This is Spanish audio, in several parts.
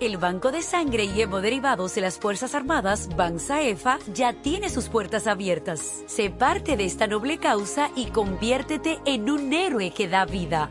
El Banco de Sangre y Derivados de las Fuerzas Armadas, BANSAEFA, ya tiene sus puertas abiertas. Sé parte de esta noble causa y conviértete en un héroe que da vida.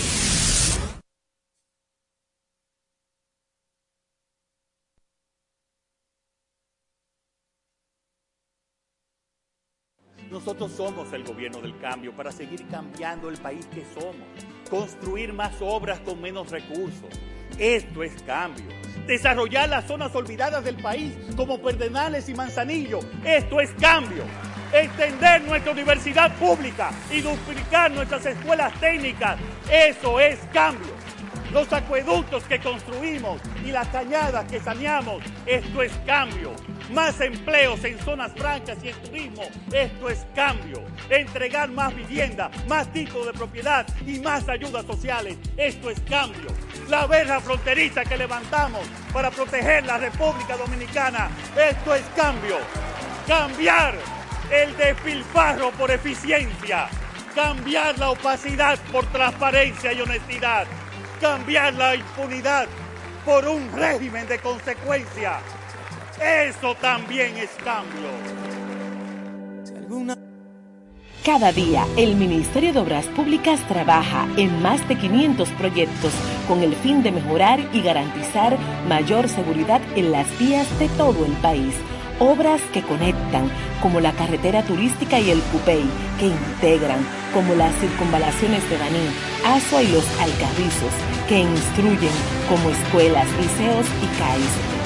Nosotros somos el gobierno del cambio para seguir cambiando el país que somos, construir más obras con menos recursos. Esto es cambio. Desarrollar las zonas olvidadas del país como Perdenales y Manzanillo. Esto es cambio. Extender nuestra universidad pública y duplicar nuestras escuelas técnicas. Eso es cambio. Los acueductos que construimos y las cañadas que saneamos. Esto es cambio más empleos en zonas francas y en turismo. Esto es cambio. Entregar más vivienda, más tipos de propiedad y más ayudas sociales. Esto es cambio. La verja fronteriza que levantamos para proteger la República Dominicana. Esto es cambio. Cambiar el despilfarro por eficiencia. Cambiar la opacidad por transparencia y honestidad. Cambiar la impunidad por un régimen de consecuencia eso también es cambio. Cada día, el Ministerio de Obras Públicas trabaja en más de 500 proyectos con el fin de mejorar y garantizar mayor seguridad en las vías de todo el país. Obras que conectan, como la carretera turística y el Cupey, que integran, como las circunvalaciones de Baní, Asua y los Alcarrizos, que instruyen, como escuelas, liceos y CAIS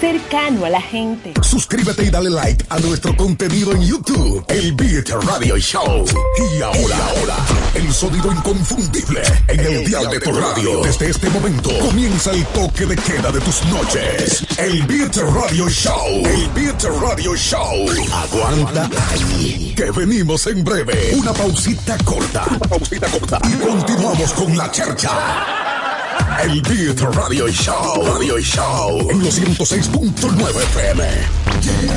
cercano a la gente. Suscríbete y dale like a nuestro contenido en YouTube, El Beat Radio Show. Y ahora, ahora, el sonido inconfundible en el dial de tu radio. Desde este momento comienza el toque de queda de tus noches. El Beat Radio Show. El Beat Radio Show. Aguanta ahí. Que venimos en breve. Una pausita corta. Una pausita corta. Y continuamos con la chercha. El Beat Radio Show. Radio Show. En los 106.9 FM.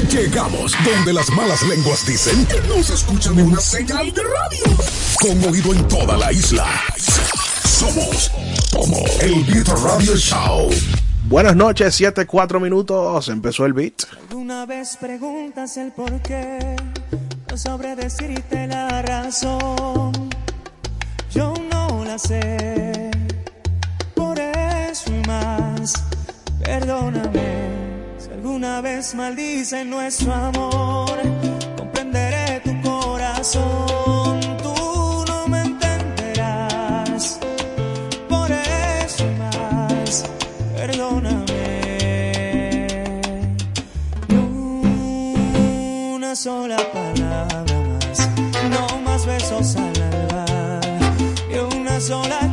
Llegamos donde las malas lenguas dicen que no se escuchan en una señal de radio. Con oído en toda la isla. Somos como el Beat Radio Show. Buenas noches, 7, 4 minutos. Empezó el beat. Alguna vez preguntas el por qué. No sabré decirte la razón. Yo no la sé Perdóname si alguna vez maldicen nuestro amor. Comprenderé tu corazón. Tú no me entenderás. Por eso más. Perdóname. una sola palabra no más besos al alba, y una sola.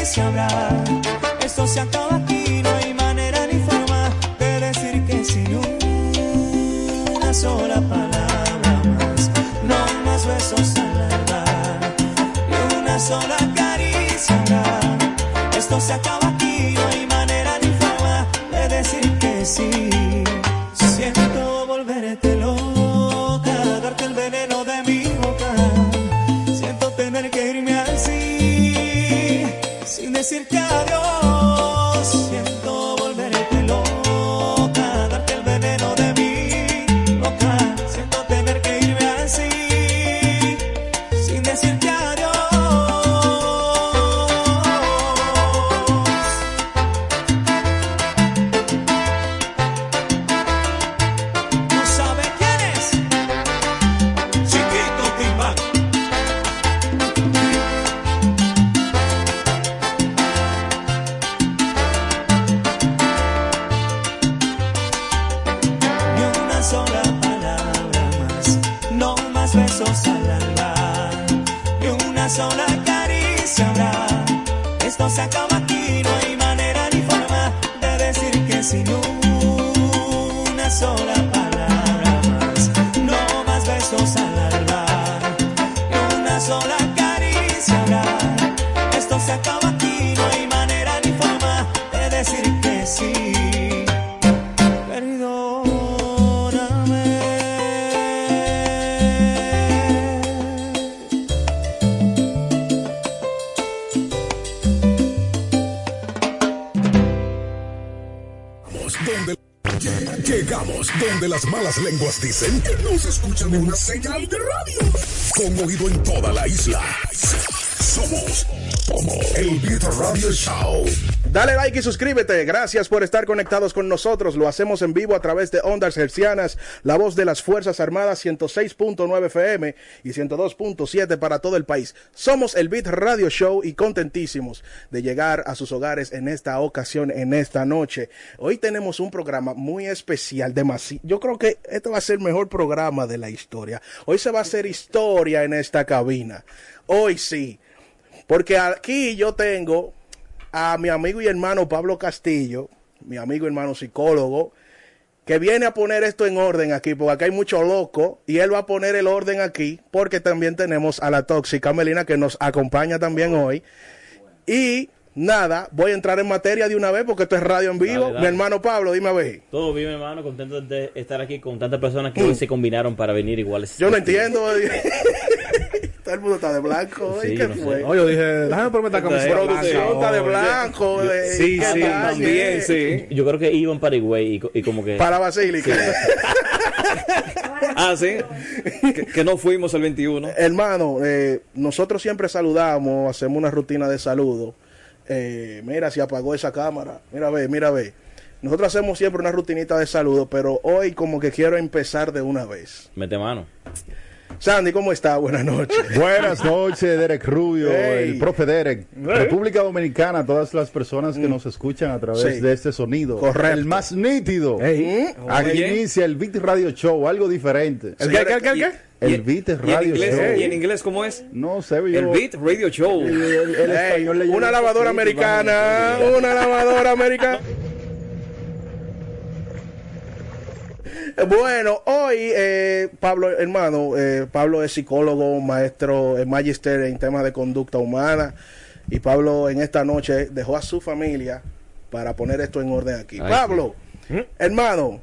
Esto se acaba aquí, no hay manera ni forma de decir que sí. Ni una sola palabra más, no más besos al alba, ni una sola caricia habrá. Esto se acaba aquí, no hay manera ni forma de decir que sí. Siento dicen que no se escuchan una señal de radio. Con oído en toda la isla. Somos como el Beat Radio Show. Dale like y suscríbete. Gracias por estar conectados con nosotros. Lo hacemos en vivo a través de Ondas Hercianas, la voz de las Fuerzas Armadas 106.9 FM y 102.7 para todo el país. Somos el Beat Radio Show y contentísimos de llegar a sus hogares en esta ocasión, en esta noche. Hoy tenemos un programa muy especial, demasiado. Yo creo que este va a ser el mejor programa de la historia. Hoy se va a hacer historia en esta cabina. Hoy sí. Porque aquí yo tengo a mi amigo y hermano Pablo Castillo, mi amigo y hermano psicólogo, que viene a poner esto en orden aquí, porque acá hay mucho loco, y él va a poner el orden aquí, porque también tenemos a la tóxica Melina que nos acompaña también hoy. Y nada, voy a entrar en materia de una vez, porque esto es radio en vivo. Dale, dale. Mi hermano Pablo, dime a ver. Todo bien, hermano. Contento de estar aquí con tantas personas que hoy se combinaron para venir iguales. Yo no entiendo. Todo el mundo está de blanco. Sí, ¿y yo qué no sé. fue? No, yo dije, déjame ponerme esta camiseta Producción está de blanco. de- Sí, ¿qué sí, tal? también, sí. Yo creo que iban para Higüey y, co- y como que... Para Basílica. Ah, sí. que, que no fuimos el 21. Hermano, eh, nosotros siempre saludamos, hacemos una rutina de saludo. Eh, mira, si apagó esa cámara. Mira, ve, mira, ve. Nosotros hacemos siempre una rutinita de saludo, pero hoy como que quiero empezar de una vez. Mete mano. Sandy, ¿cómo está? Buenas noches. Buenas noches, Derek Rubio, Hey. el profe Derek. República Dominicana, todas las personas que nos escuchan a través Sí. de este sonido. Correcto. El más nítido. ¿Mm? Aquí Oye. inicia el Beat Radio Show, algo diferente. ¿El qué, qué, qué, qué? El Beat ¿Y en, Radio inglés, Show. ¿Y en inglés cómo es? No sé, yo... El Beat Radio Show. El, el- el Ey, español le lleva una un lavadora americana, una lavadora americana. Bueno, hoy eh, Pablo, hermano, eh, Pablo es psicólogo, maestro, eh, magister en temas de conducta humana. Y Pablo en esta noche dejó a su familia para poner esto en orden aquí. Ay, Pablo, hermano,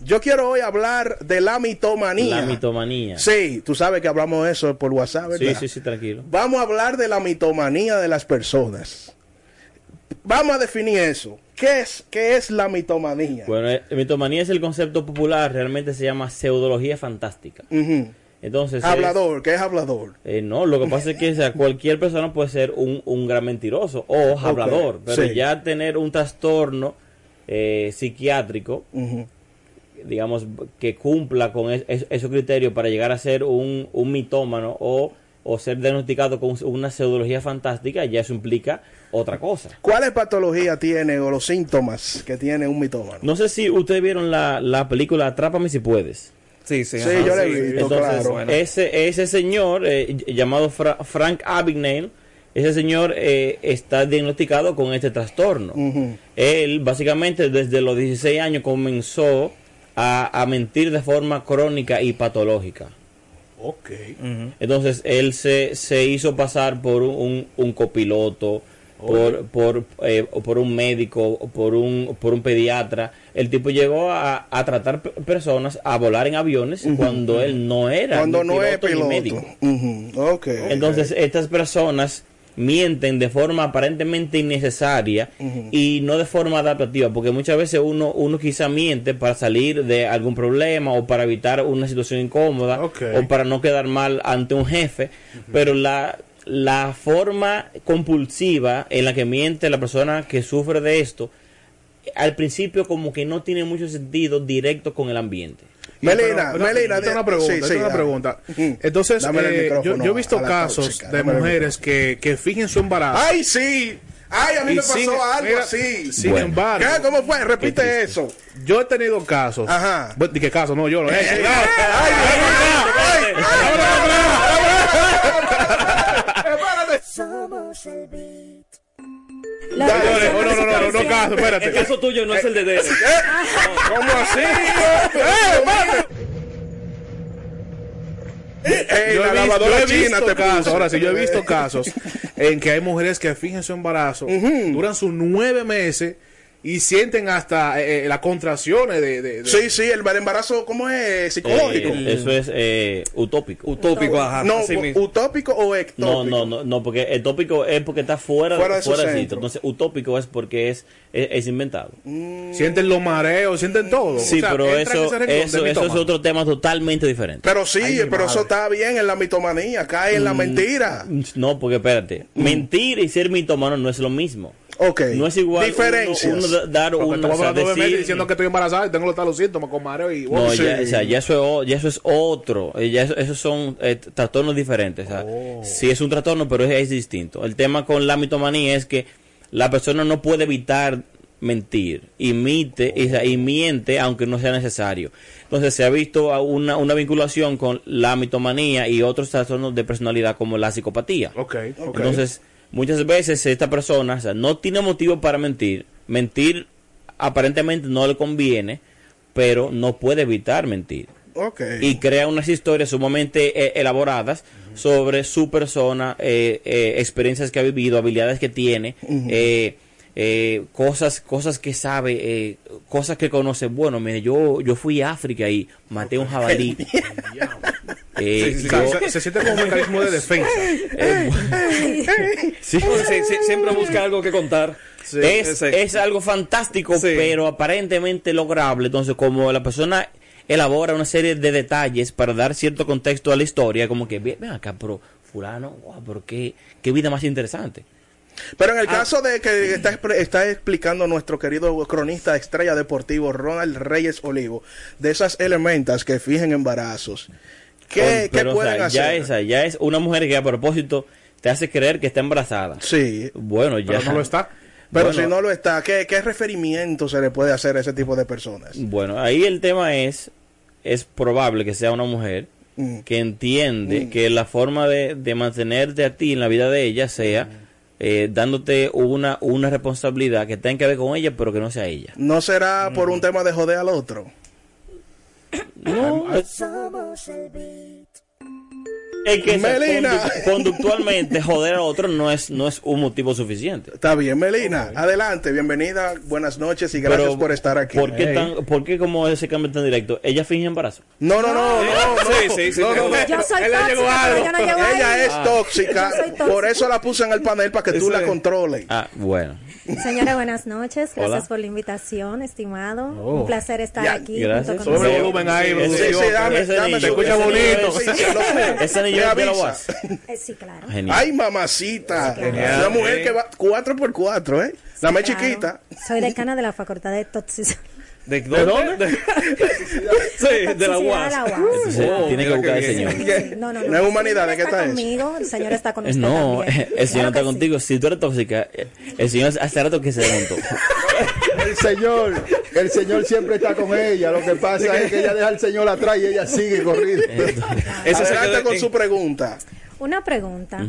yo quiero hoy hablar de la mitomanía. La mitomanía. Sí, tú sabes que hablamos de eso por WhatsApp, ¿verdad? Sí, sí, sí, tranquilo. Vamos a hablar de la mitomanía de las personas. Vamos a definir eso. ¿Qué es, qué es la mitomanía? Bueno, eh, mitomanía es el concepto popular, realmente se llama pseudología fantástica. Entonces, es- Hablador, ¿qué es hablador? eh, no, lo que pasa es que o sea, cualquier persona puede ser un, un gran mentiroso o hablador, pero sí. ya tener un trastorno eh, psiquiátrico, digamos, que cumpla con es- es- esos criterios para llegar a ser un, un mitómano o, o ser diagnosticado con una pseudología fantástica, ya eso implica otra cosa. ¿Cuáles patologías tiene o los síntomas que tiene un mitómano? No sé si ustedes vieron la, la película Atrápame si puedes. Sí, sí. Sí, yo la he visto, Entonces, claro. ese, ese señor eh, ll- llamado Fra- Frank Abagnale, ese señor eh, está diagnosticado con este trastorno. Él básicamente desde los 16 años comenzó a, a mentir de forma crónica y patológica. Ok. Entonces él se, se hizo pasar por un, un- un copiloto, por, por, eh, por un médico, por un, por un pediatra. El tipo llegó a, a tratar pe- personas, a volar en aviones cuando él no era Cuando ni no es piloto ni médico. Ujú. Ok. Entonces estas personas mienten de forma aparentemente innecesaria y no de forma adaptativa, porque muchas veces uno, uno quizá miente para salir de algún problema o para evitar una situación incómoda o para no quedar mal ante un jefe, pero la, la forma compulsiva en la que miente la persona que sufre de esto, al principio como que no tiene mucho sentido directo con el ambiente. Melina, Pero, Melina, tengo una pregunta, sí, tengo sí, una pregunta. Ujú. Entonces, eh, yo, he visto casos tóxica, de mujeres que, que fingen su embarazo. ¡Ay, sí! ¡Ay, a mí Y me pasó sin- algo mira, así! Sin Bueno. embargo, ¿Qué? ¿Cómo fue? Repite eso. yo he tenido casos. Ajá. ¿De qué casos? No, yo. Eh, ¡Ay, cuidado. ay, Señores, oh, no, no, no, no, no, caso, espérate. El caso tuyo no es el de Derek. ¿Cómo así? ¡Eh! Ey, Yo la he visto, lavadora yo china te casos, ahora sí, yo he visto casos en que hay mujeres que fingen su embarazo, duran sus nueve meses y sienten hasta eh, eh, las contracciones de, de- de- Sí, sí, el embarazo, ¿cómo es? Psicológico. Eh, eso es eh, utópico. Utópico, ajá. no, utópico o No, ectópico. no, no, no, porque el tópico es porque está fuera, Fuera fuera de su centro. Entonces, utópico es porque es, es, es inventado. sienten los mareos, sienten todo. Sí, O sea, pero eso, eso, es otro tema totalmente diferente. Pero sí, Ay, pero eso está bien en la mitomanía, cae en la mentira. No, porque espérate, mentir y ser mitómano no es lo mismo. Ok. No es igual Diferencias. uno, uno da- dar una, estamos hablando de meses diciendo que estoy embarazada y tengo los talos síntomas con mareo y No, ya, o sea, ya eso es, ya eso es otro. Eh, Ya eso, esos son eh, trastornos diferentes. o sea, Oh. Sí es un trastorno, pero es, es distinto. El tema con la mitomanía es que la persona no puede evitar mentir, imite y, sea, y miente aunque no sea necesario. Entonces se ha visto una, una vinculación con la mitomanía y otros trastornos de personalidad como la psicopatía. Ok, ok. Entonces, muchas veces esta persona o sea, no tiene motivo para mentir. Mentir aparentemente no le conviene, pero no puede evitar mentir. Y crea unas historias sumamente eh, elaboradas sobre su persona, eh, eh, experiencias que ha vivido, habilidades que tiene, eh, eh, cosas, cosas que sabe, eh, cosas que conoce. Bueno, mire, yo, yo fui a África y maté un jabalí. Eh, Sí, sí, yo- se, se siente como un mecanismo de defensa. Sí. Sí, sí, siempre busca algo que contar. es, Sí. es algo fantástico, Sí. pero aparentemente lograble. Entonces, como la persona elabora una serie de detalles para dar cierto contexto a la historia, como que, ven acá, pero fulano, wow, pero qué, qué vida más interesante. Pero en el Ah. caso de que está, está explicando nuestro querido cronista estrella deportivo Ronald Reyes Olivo, de esas elementas que fijen embarazos, ¿qué, Con- qué pero, o pueden sea, ya hacer? esa, ya es una mujer que a propósito te hace creer que está embarazada. Sí, Bueno, ya. Pero no lo está. pero Bueno, si no lo está, ¿qué, ¿qué referimiento se le puede hacer a ese tipo de personas? Bueno, ahí el tema es, es probable que sea una mujer Mm. que entiende que la forma de, de mantenerte a ti en la vida de ella sea eh, dándote una, una responsabilidad que tenga que ver con ella, pero que no sea ella. ¿No será por Mm. un tema de joder al otro? No, es. Es que Melina. condu- conductualmente joder a otro no es, no es un motivo suficiente. Está bien, Melina. Adelante, bienvenida, buenas noches y gracias Pero, por estar aquí. ¿Por qué, Hey. tan, ¿Por qué como ese cambio tan directo? ¿Ella finge embarazo? No, no, no, no, no. Sí, sí, sí, no, no, no. Yo soy tóxica, yo no Ella ahí. es Ah. tóxica, Yo soy tóxica. por eso la puse en el panel para que tú la es. controles. Ah, bueno. Señora, buenas noches. Gracias Hola. por la invitación, estimado. Oh. Un placer estar aquí. Gracias. volumen ahí. Sí, sí, dame, escucha bonito. Niño- Sí, sí, lo- Ese niño me es de la avisa. UAS. Eh, sí, claro. Genial. Ay, mamacita. Genial. Una mujer que va 4 por 4 ¿eh? La más Claro. chiquita. Soy decana de la Facultad de Toxicidad. ¿De dónde? De- sí, de la UAS. Oh, tiene que buscar qué al bien. señor. No, no, No es humanidad, ¿de qué está conmigo, el señor está con Eh, usted No, también. el señor Claro está que sí. contigo. Si tú eres tóxica, eh, el señor hace rato que se desmontó. El señor, el señor siempre está con ella. Lo que pasa es que ella deja al señor atrás y ella sigue corriendo. Ese se quedó con su pregunta. Una pregunta.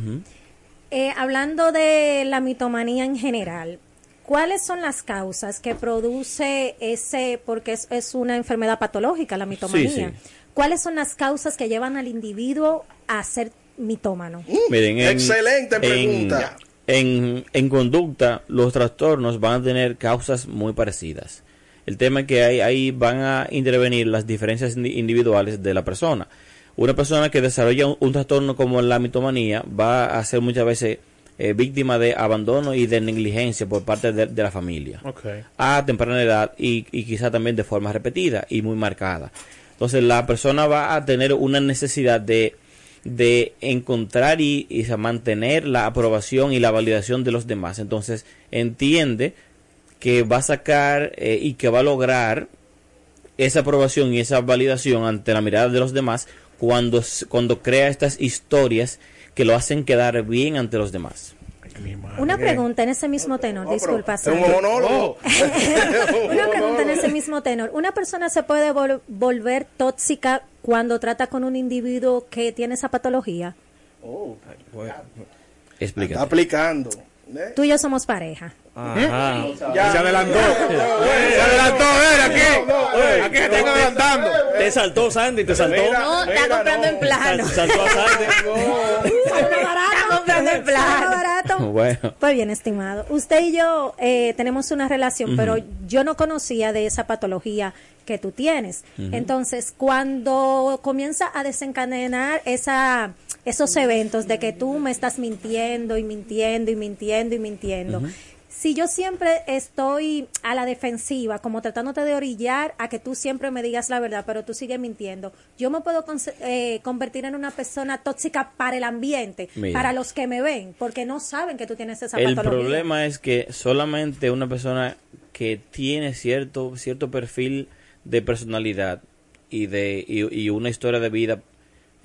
Eh, hablando de la mitomanía en general, ¿cuáles son las causas que produce ese, porque es, es una enfermedad patológica la mitomanía? Sí, sí. ¿Cuáles son las causas que llevan al individuo a ser mitómano? Miren, en- Excelente en- pregunta. En, en conducta, los trastornos van a tener causas muy parecidas. El tema es que ahí, ahí van a intervenir las diferencias indi- individuales de la persona. Una persona que desarrolla un, un trastorno como la mitomanía va a ser muchas veces eh, víctima de abandono y de negligencia por parte de, de la familia a temprana edad y, y quizá también de forma repetida y muy marcada. Entonces la persona va a tener una necesidad de, de encontrar y, mantener la aprobación y la validación de los demás. Entonces entiende que va a sacar eh, y que va a lograr esa aprobación y esa validación ante la mirada de los demás cuando, cuando crea estas historias que lo hacen quedar bien ante los demás. Una pregunta en ese mismo tenor, disculpa. Es un Sandy. monólogo. Una pregunta en ese mismo tenor. ¿Una persona se puede vol- volver tóxica cuando trata con un individuo que tiene esa patología? Explícate. Está aplicando. ¿Eh? Tú y yo somos pareja. Ajá. Ya. Se adelantó. Se adelantó, ven aquí. Aquí se están adelantando. Te saltó Sandy, te saltó. No, está comprando en plano. Sal- saltó a Sandy. Está comprando en ¿Sale plano. barato? Bueno. Pues bien, estimado. Usted y yo eh, tenemos una relación, pero yo no conocía de esa patología que tú tienes. Entonces, cuando comienza a desencadenar esa, esos eventos de que tú me estás mintiendo y mintiendo y mintiendo y mintiendo, si yo siempre estoy a la defensiva, como tratándote de orillar a que tú siempre me digas la verdad, pero tú sigues mintiendo, yo me puedo eh, convertir en una persona tóxica para el ambiente, Mira. para los que me ven, porque no saben que tú tienes esa El patología. problema es que solamente una persona que tiene cierto cierto perfil de personalidad y de y, y una historia de vida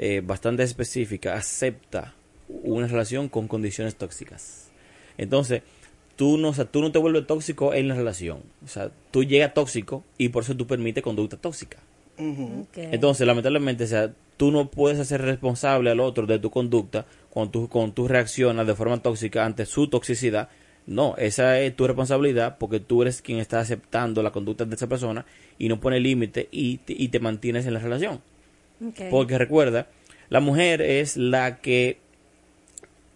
eh, bastante específica acepta una relación con condiciones tóxicas. Entonces, tú no, o sea, tú no te vuelves tóxico en la relación. O sea, tú llegas tóxico y por eso tú permites conducta tóxica. Entonces, lamentablemente, o sea, tú no puedes hacer responsable al otro de tu conducta cuando tú, cuando tú reaccionas de forma tóxica ante su toxicidad. No, esa es tu responsabilidad porque tú eres quien está aceptando la conducta de esa persona y no pone límite y, te- y te mantienes en la relación. Porque recuerda, la mujer es la que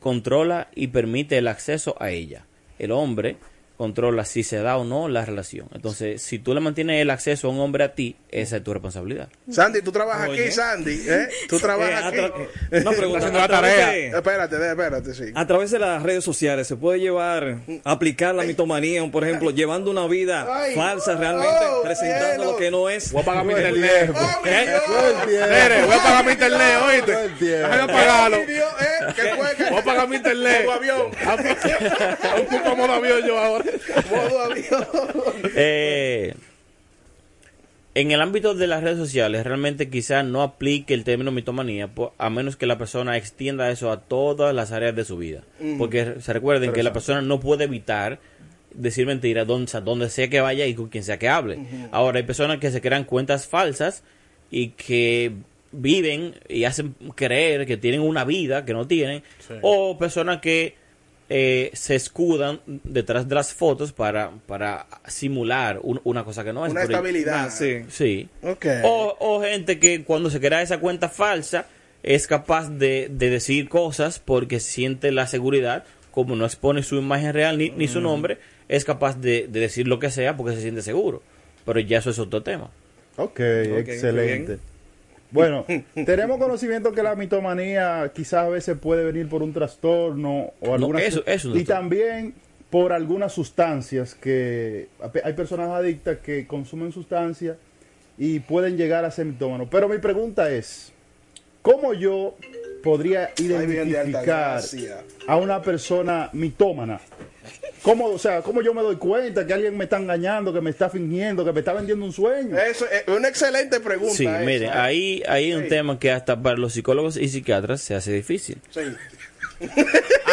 controla y permite el acceso a ella. El hombre controla si se da o no la relación. Entonces, si tú le mantienes el acceso a un hombre a ti, esa es tu responsabilidad. Sandy, tú trabajas Oye. aquí, Sandy. ¿eh? Tú trabajas Eh, aquí. Una pregunta. La tarea. de- Espérate, de- espérate, sí. A través de las redes sociales se puede llevar, aplicar la mitomanía, por ejemplo, llevando una vida Ay. falsa realmente, Oh, presentando cielo. lo que no es. Voy a pagar mi internet. ¡Oh, mi ¿Eh? Voy a pagar mi internet, oíste. Déjame pagarlo. ¿eh? ¿Qué fue? ¿Qué- Voy a pagar mi internet. Modo avión. Un poco modo avión yo ahora. Modo avión. Eh, en el ámbito de las redes sociales, realmente quizás no aplique el término mitomanía, a menos que la persona extienda eso a todas las áreas de su vida. Porque se recuerden que la persona no puede evitar decir mentiras donde, sea, donde sea que vaya y con quien sea que hable. Ahora, hay personas que se crean cuentas falsas y que viven y hacen creer que tienen una vida que no tienen, Sí. o personas que eh, se escudan detrás de las fotos para, para simular un- una cosa que no es. Una Por- estabilidad. Sí. Sí. Ok. O, o gente que cuando se crea esa cuenta falsa es capaz de, de decir cosas porque siente la seguridad, como no expone su imagen real ni, ni su nombre, es capaz de, de decir lo que sea porque se siente seguro. Pero ya eso es otro tema. Ok, excelente. Bueno, tenemos conocimiento que la mitomanía quizás a veces puede venir por un trastorno o alguna eso- eso no y también por algunas sustancias que hay personas adictas que consumen sustancias y pueden llegar a ser mitómanos. Pero mi pregunta es, ¿cómo yo podría identificar a una persona mitómana? ¿Cómo, o sea, ¿Cómo yo me doy cuenta que alguien me está engañando, que me está fingiendo, que me está vendiendo un sueño? Eso es una excelente pregunta. Sí, esa. miren, ahí hay un tema que hasta para los psicólogos y psiquiatras se hace difícil. Sí.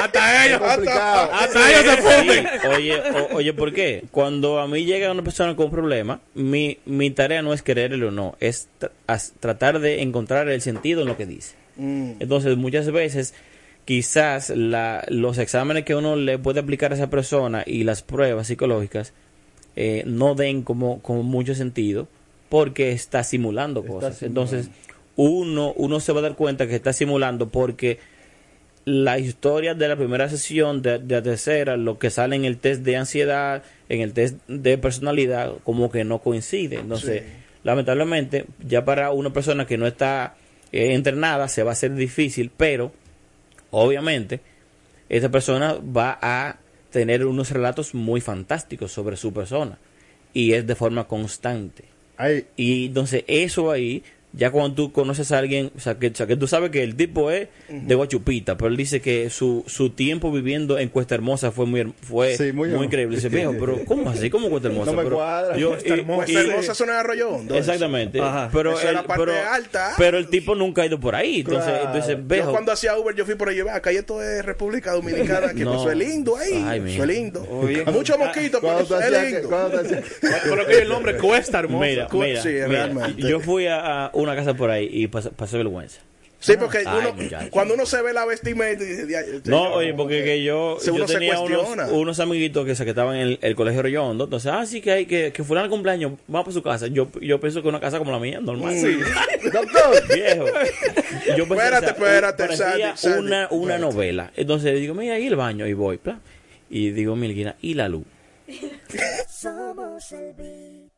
Hasta ellos, hasta, hasta ellos se funden. Sí, oye, o- oye, ¿por qué? Cuando a mí llega una persona con un problema, mi, mi tarea no es quererle o no, es tra- tratar de encontrar el sentido en lo que dice. Mm. Entonces, muchas veces, quizás la, los exámenes que uno le puede aplicar a esa persona y las pruebas psicológicas eh, no den como, como mucho sentido porque está simulando cosas. simulando. Entonces, uno, uno se va a dar cuenta que está simulando porque la historia de la primera sesión, de, de la tercera, lo que sale en el test de ansiedad, en el test de personalidad, como que no coincide. Entonces, lamentablemente, ya para una persona que no está eh, entrenada, se va a hacer difícil, pero obviamente, esta persona va a tener unos relatos muy fantásticos sobre su persona y es de forma constante. Ay, Y entonces eso ahí, ya cuando tú conoces a alguien, o sea, que, o sea, que tú sabes que el tipo es de Guachupita, pero él dice que su, su tiempo viviendo en Cuesta Hermosa fue muy fue Sí, muy increíble. Dice, viejo, pero ¿cómo así? ¿Cómo Cuesta Hermosa? No me Pero cuadra. yo- Cuesta y- Hermosa. Pues y- hermosa zona de Arroyo Hondo. eso. Exactamente. Ajá. Pero, Eso era el- parte pero, alta. pero el tipo nunca ha ido por ahí. Entonces, Claro. entonces Yo viejo, cuando hacía Uber, yo fui por allí, acá y esto es República Dominicana, que No. eso es lindo ahí, Ay, es lindo. Oye. Muchos mosquitos, pero que- lindo. Pero que el nombre cuesta hermoso. mira, mira, yo fui a, a una casa por ahí y pas- pasé vergüenza. Sí, porque Ay, uno, cuando uno se ve la vestimenta y dice, "Dia- No, oye, porque que yo, yo uno se tenía unos, unos amiguitos que, se- que estaban en el, el colegio Rollondo. Entonces, ah, sí que hay que, que fulano cumpleaños, vamos para su casa. Yo, yo pienso que una casa como la mía, normal. Doctor, Viejo. Yo pensé, Espérate, espérate, parecía Sandy, Sandy, una, una espérate. novela. Entonces digo, mira, ahí el baño, y voy, pla. Y digo, Milguina, ¿y la luz? Somos el beat.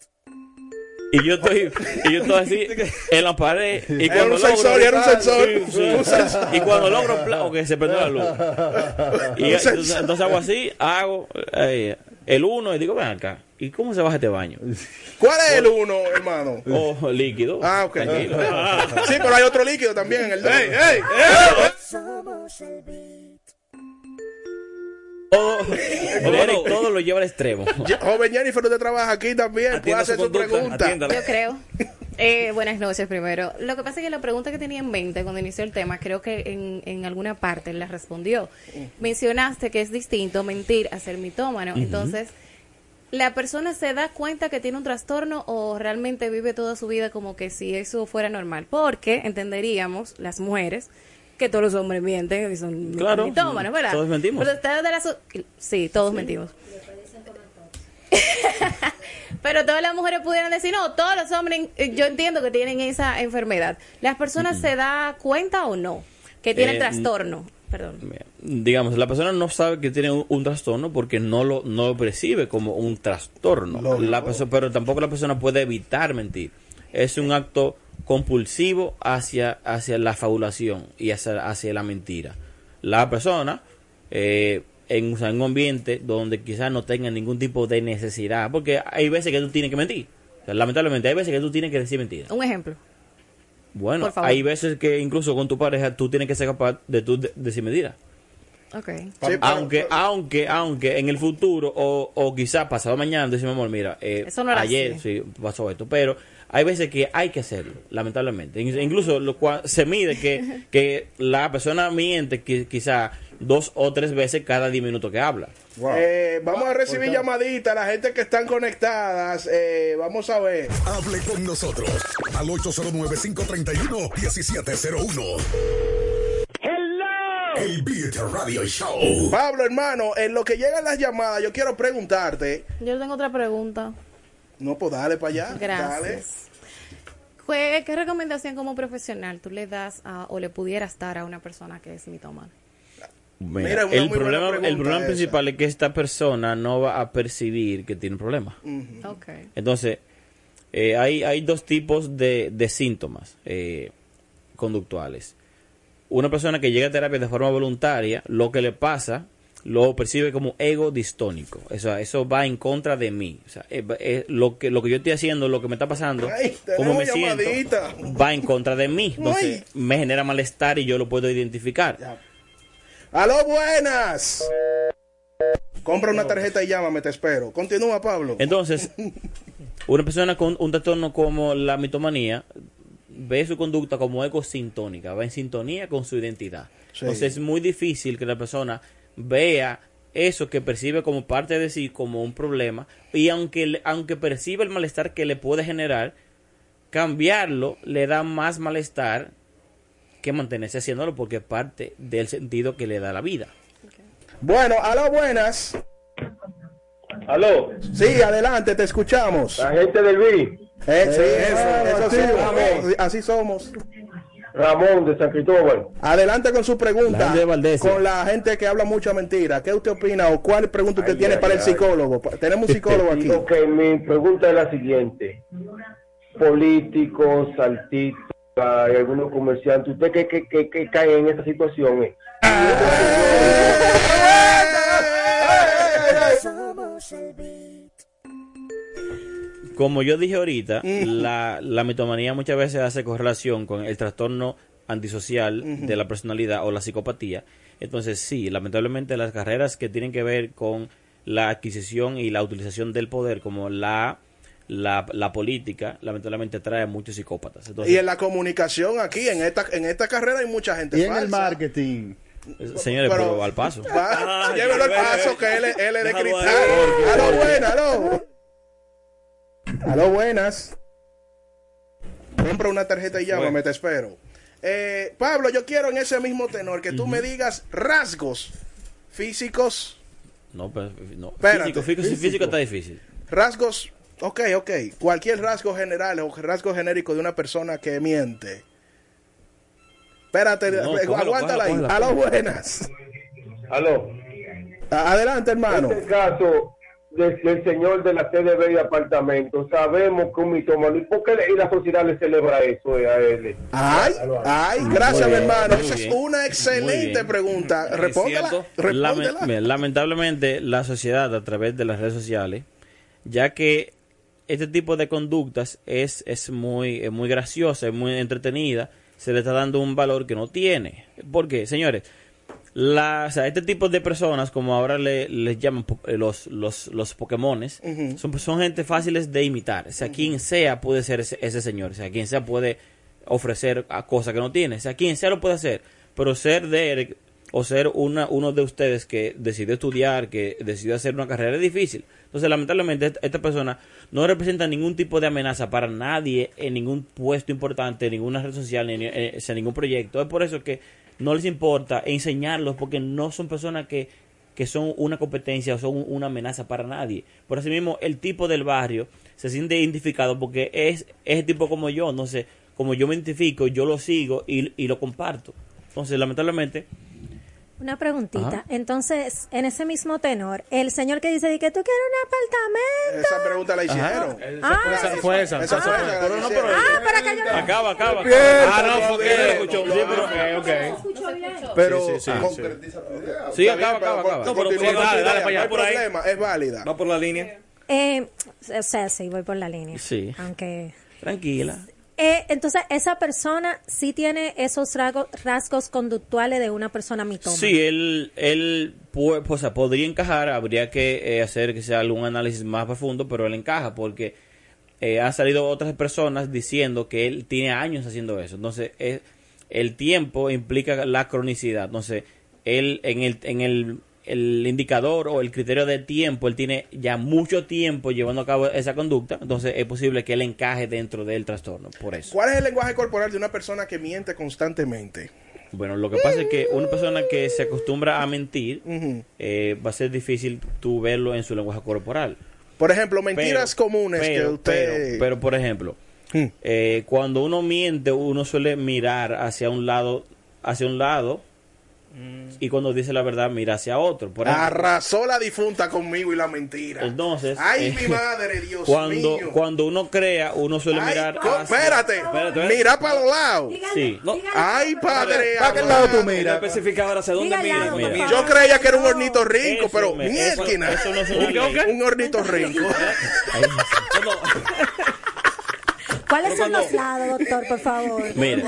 Y yo estoy, y yo estoy así en la pared. Y Era cuando un sensor, logro- era un sensor. Sí, sí. Un sensor. Y cuando logro, ok, se prendió la luz. Y Un entonces, sensor. entonces hago así, hago eh, el uno y digo, ven acá. ¿Y cómo se baja este baño? ¿Cuál es el uno, hermano? Oh, líquido. Ah, ok. Tranquilo. Sí, pero hay otro líquido también en el ¡Ey, dedo. ey! Todo, todo lo lleva al extremo. Joven Jennifer, usted trabaja aquí también. Puede hacer su conducta, pregunta. atiéndala. Yo creo. Eh, buenas noches primero. Lo que pasa es que la pregunta que tenía en mente cuando inició el tema, creo que en, en alguna parte la respondió. Mencionaste que es distinto mentir a ser mitómano. Entonces, ¿la persona se da cuenta que tiene un trastorno o realmente vive toda su vida como que si eso fuera normal? Porque entenderíamos, las mujeres, que todos los hombres mienten y son Claro, mitómanos, ¿verdad? todos mentimos. Pero ustedes de la so- Sí, todos mentimos. Pero todas las mujeres pudieran decir, no, todos los hombres, eh, yo entiendo que tienen esa enfermedad. ¿Las personas se da cuenta o no que tienen Eh, trastorno? Perdón. digamos, la persona no sabe que tiene un, un trastorno porque no lo, no lo percibe como un trastorno. La perso- pero tampoco la persona puede evitar mentir. Es un acto compulsivo hacia, hacia la fabulación y hacia, hacia la mentira. La persona, eh, en, o sea, en un ambiente donde quizás no tenga ningún tipo de necesidad, porque hay veces que tú tienes que mentir. O sea, lamentablemente, hay veces que tú tienes que decir mentiras. Un ejemplo. Bueno, hay veces que incluso con tu pareja tú tienes que ser capaz de tú de- decir mentiras. Ok. aunque, aunque, aunque en el futuro o, o quizás pasado mañana decimos, amor, mira, eh, Eso no era ayer así. sí pasó esto, pero hay veces que hay que hacerlo, lamentablemente. In- Incluso lo cual se mide que, que la persona miente que quizá dos o tres veces cada diez minutos que habla. Eh, vamos a recibir llamaditas, la gente que están conectadas. eh, vamos a ver. Hable con nosotros al 809-531-1701. Hello, El Beat Radio Show. Pablo, hermano, en lo que llegan las llamadas, yo quiero preguntarte. Yo tengo otra pregunta. No, pues dale para allá. Gracias. ¿Qué, qué recomendación como profesional tú le das a- o le pudieras dar a una persona que es mitómana? Mira, el, problema, el pregunta problema esa. principal es que esta persona no va a percibir que tiene un problema. Ok. Entonces, eh, hay, hay dos tipos de, de síntomas eh, conductuales. Una persona que llega a terapia de forma voluntaria, lo que le pasa lo percibe como ego distónico. Eso, eso va en contra de mí. O sea, lo, que, lo que yo estoy haciendo, lo que me está pasando, Ay, cómo me siento, va en contra de mí. Entonces, me genera malestar y yo lo puedo identificar. ¡Aló, buenas! Compra una tarjeta y llámame, te espero. Continúa, Pablo. Entonces, una persona con un trastorno como la mitomanía ve su conducta como ecosintónica, va en sintonía con su identidad. Sí. Entonces es muy difícil que la persona vea eso que percibe como parte de sí como un problema y aunque aunque percibe el malestar que le puede generar, cambiarlo le da más malestar que mantenerse haciéndolo porque es parte del sentido que le da la vida. Bueno, aló, buenas. Aló. Sí, adelante, te escuchamos. La gente del BI. Eh, sí, eso, eso sí, así somos. Ramón de San Cristóbal. Adelante con su pregunta. Con la gente que habla mucha mentira. ¿Qué usted opina o cuál pregunta usted Ay, tiene ay, para el psicólogo? Tenemos un psicólogo aquí. Ok, mi pregunta es la siguiente. Políticos, artistas, hay algunos comerciantes, ¿usted qué, qué, qué, qué cae en esta situación? eh? Como yo dije ahorita, la, la mitomanía muchas veces hace correlación con el trastorno antisocial de la personalidad o la psicopatía. Entonces, sí, lamentablemente las carreras que tienen que ver con la adquisición y la utilización del poder, como la, la, la política, lamentablemente trae muchos psicópatas. Entonces, Y en la comunicación aquí, en esta, en esta carrera hay mucha gente Y en el marketing. señores, pero- pero, al paso. Va, llévelo al paso que él, es- él es de cristal. Aló, buenas, aló. Aló, buenas. Compra una tarjeta y llámame, te espero. Eh, Pablo, yo quiero en ese mismo tenor que tú me digas rasgos físicos, No, pero, no. Espérate. Físico, físico, Físico. físico está difícil. rasgos, ok, ok, cualquier rasgo general o rasgo genérico de una persona que miente. Espérate, No, eh, cógelo, aguántala cógelo, ahí. cógelo. Aló, buenas. Aló. Adelante, hermano. En este caso del, del señor de la TDB y apartamento, sabemos que un mitómano, ¿y por qué le- y la sociedad le celebra eso eh, a él? Ay, ay, gracias, mi hermano. Esa es una excelente pregunta. Es Respóndela. Lame- lamentablemente la sociedad a través de las redes sociales, ya que este tipo de conductas es, es muy, es muy graciosa, es muy entretenida, se le está dando un valor que no tiene. ¿Por qué? Señores, la, o sea, este tipo de personas, como ahora le, les llaman eh, los, los, los Pokémones, son, son gente fáciles de imitar. O sea, quien sea puede ser ese, ese señor. O sea, quien sea puede ofrecer a cosas que no tiene. O sea, quien sea lo puede hacer. Pero ser de o ser una, uno de ustedes que decidió estudiar, que decidió hacer una carrera es difícil. Entonces, lamentablemente, esta- persona no representa ningún tipo de amenaza para nadie en ningún puesto importante, en ninguna red social, en, en ningún proyecto. Es por eso que no les importa enseñarlos, porque no son personas que, que son una competencia o son una amenaza para nadie. Por así mismo, el tipo del barrio se siente identificado porque es ese tipo como yo, no sé, como yo me identifico, yo lo sigo y, y lo comparto. Entonces, lamentablemente, Una preguntita. Ajá. Entonces, en ese mismo tenor, el señor que dice de que tú quieres un apartamento. Esa pregunta la hicieron. Ah, Esa esa fue esa. Esa fue esa. Pero no, pero- Ah, para que yo acaba, acaba. Ah, no, porque él escuchó. Sí, pero- Ok, Pero Sí, sí, sí, concretiza tu idea. Sí, acaba, acaba, acaba. No, pero dale, dale para allá, no hay por ahí. problema, es válida. Va por la línea. Eh, o sea, sí, voy por la línea. Sí. Aunque. Tranquila. Eh, entonces, esa persona sí tiene esos rasgos, conductuales de una persona mitómana. Sí, él, él pu- o sea, podría encajar, habría que eh, hacer sea algún análisis más profundo, pero él encaja porque eh, han salido otras personas diciendo que él tiene años haciendo eso. Entonces, eh, el tiempo implica la cronicidad. Entonces, él en el, en el, el indicador o el criterio de tiempo, él tiene ya mucho tiempo llevando a cabo esa conducta. Entonces, es posible que él encaje dentro del trastorno. Por eso. ¿Cuál es el lenguaje corporal de una persona que miente constantemente? Bueno, lo que pasa es que una persona que se acostumbra a mentir, eh, va a ser difícil tú verlo en su lenguaje corporal. Por ejemplo, mentiras Pero- comunes que pero- usted... Pero, pero, por ejemplo, eh, cuando uno miente, uno suele mirar hacia un lado, hacia un lado, y cuando dice la verdad, mira hacia otro. Por ejemplo, Arrasó la difunta conmigo y la mentira. entonces, Ay, eh, mi madre, Dios cuando, mío. cuando uno crea, uno suele Ay, mirar hacia- espérate, mira para los lados. Sí. Ay, padre. ¿Para qué lado tú miras? especificar hacia dónde mira. Yo creía que era un hornito rico, Eso, pero miérquina. eso- eso no es una Un- ley. Un hornito rico. ¿Cuáles son los lados, doctor, por favor? Mira,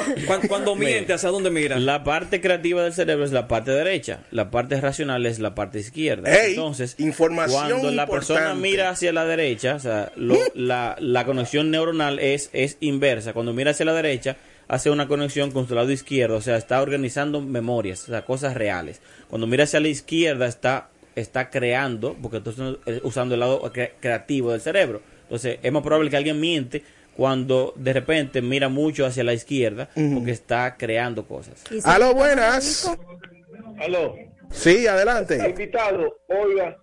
Cuando, miente, ¿hacia dónde mira? La parte creativa del cerebro es la parte derecha, la parte racional es la parte izquierda. Ey, Entonces, información cuando la persona mira hacia la derecha, o sea, lo- la, la conexión neuronal es, es inversa. Cuando mira hacia la derecha, hace una conexión con su lado izquierdo, o sea, está organizando memorias, o sea, cosas reales. Cuando mira hacia la izquierda, está, está creando, porque entonces eh, usando el lado cre- creativo del cerebro. Entonces, es más probable que alguien miente cuando de repente mira mucho hacia la izquierda, porque está creando cosas. Aló, buenas. Aló. Sí, adelante. Invitado, oiga,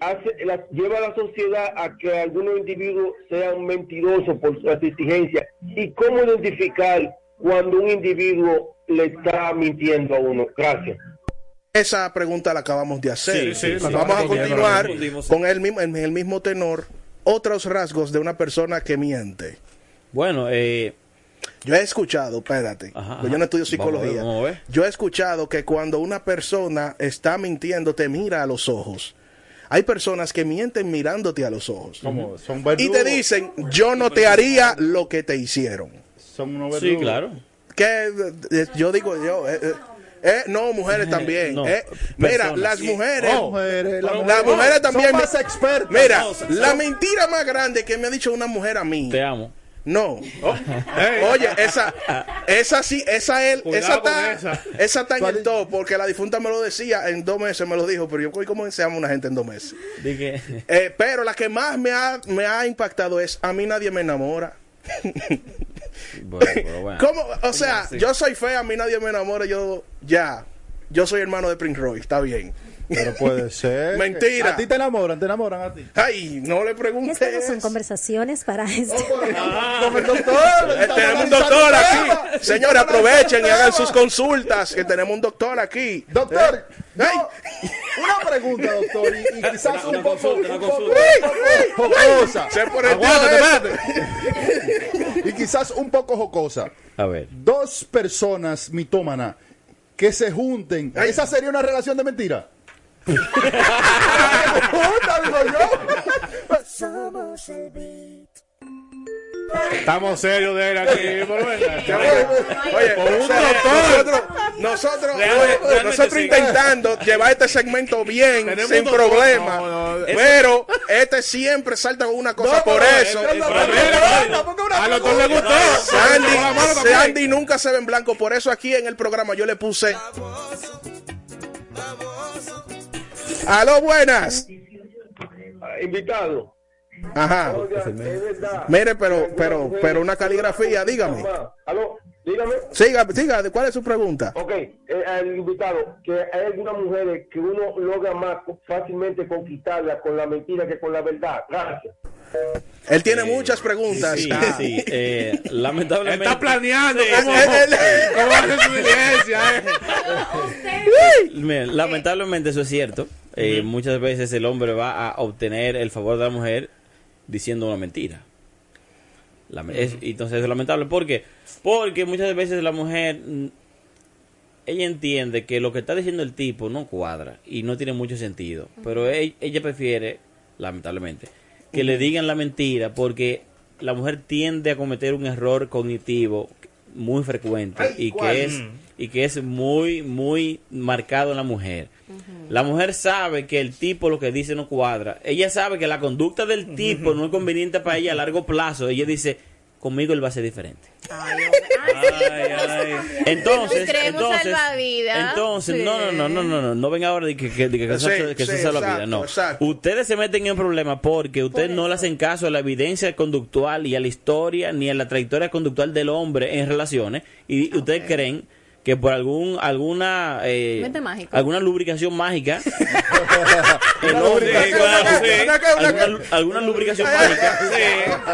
hace, la- lleva a la sociedad a que algunos individuos sean mentirosos por su exigencia. ¿Y cómo identificar cuando un individuo le está mintiendo a uno? Gracias. Esa pregunta la acabamos de hacer. Sí, sí, sí. Vamos a continuar con el mismo, en el mismo tenor. Otros rasgos de una persona que miente. Bueno, eh, Yo he escuchado, espérate, Ajá, pues yo no estudio ajá. Vamos a ver, psicología. vamos a ver. Yo he escuchado que cuando una persona está mintiendo, te mira a los ojos. Hay personas que mienten mirándote a los ojos. Como son Y te dicen, yo no te haría lo que te hicieron. Son unos sí, claro. Que eh, yo digo yo, eh, eh, no, mujeres también. No, eh. Mira, las mujeres, Oh, mujeres, las mujeres- mujeres son también. más expertas. Mira, No, son- la mentira más grande que me ha dicho una mujer a mí. Te amo. No. Oye, esa, esa sí, esa es, Cuidado esa está, esa. esa está en el top, porque la difunta me lo decía en dos meses, me lo dijo, pero yo cómo se llama una gente en dos meses. Dije, Eh, pero la que más me ha, me ha impactado es a mí nadie me enamora. bueno, pero bueno. ¿Cómo? O sea, yo soy fea, a mí nadie me enamora, yo ya. Yo soy hermano de Prince Roy, está bien. Pero puede ser. Mentira. A ti te enamoran, te enamoran a ti. Ay, no le Estas no preguntes. son conversaciones para esto. Con el doctor. Eh, tenemos un doctor aquí. Señores, aprovechen y hagan sus consultas, que tenemos un doctor aquí. Doctor, Eh, una pregunta, doctor, y, y quizás Una un poco, consulta, una un poco- consulta. un poco jocosa. Se prendió Aguántate. Y quizás un poco jocosa. A ver. Dos personas mitómanas que se junten. ¿Esa sería una relación de mentira? Somos el beat. Estamos serios de él aquí. pero Oye, Con un doctor. nosotros, nosotros, intentando llevar este segmento bien, sin problema, No, no, eso- pero este siempre salta con una cosa por eso. Al doctor le gustó. Sandy nunca se ve en blanco, por eso aquí en el programa yo le puse. Aló, buenas. Ah, Invitado. Ajá. Oiga, es verdad. Mire, pero, pero, pero una caligrafía, dígame. Aló, dígame. Siga, siga, ¿cuál es su pregunta? Ok, eh, al invitado, que hay algunas mujeres que uno logra más fácilmente conquistarlas con la mentira que con la verdad. Gracias. Él tiene muchas preguntas. Sí, Ah. sí. eh, lamentablemente. Está planeando cómo, Él- él- cómo hace su diligencia. eh. Mira, lamentablemente eso es cierto. Eh, Muchas veces el hombre va a obtener el favor de la mujer diciendo una mentira. La- es- entonces es lamentable. ¿Por qué? Porque muchas veces la mujer, mm, ella entiende que lo que está diciendo el tipo no cuadra y no tiene mucho sentido. Pero e- ella, prefiere, lamentablemente, que le digan la mentira porque la mujer tiende a cometer un error cognitivo muy frecuente y ¿cuál? que es y que es muy muy marcado en la mujer. La mujer sabe que el tipo lo que dice no cuadra. Ella sabe que la conducta del tipo no es conveniente para ella a largo plazo. Ella dice, conmigo él va a ser diferente. Entonces, Extremo entonces, salvavidas. entonces, Sí. no, no, no, no, no, no, no venga ahora de que, que, de que, Sí, eso- que eso sí, salva vida, no. exacto. Ustedes se meten en problemas porque ustedes no le hacen caso a la evidencia conductual y a la historia ni a la trayectoria conductual del hombre en relaciones y ustedes creen que por algún alguna eh, Mente mágica. alguna lubricación mágica alguna, lubricación mágica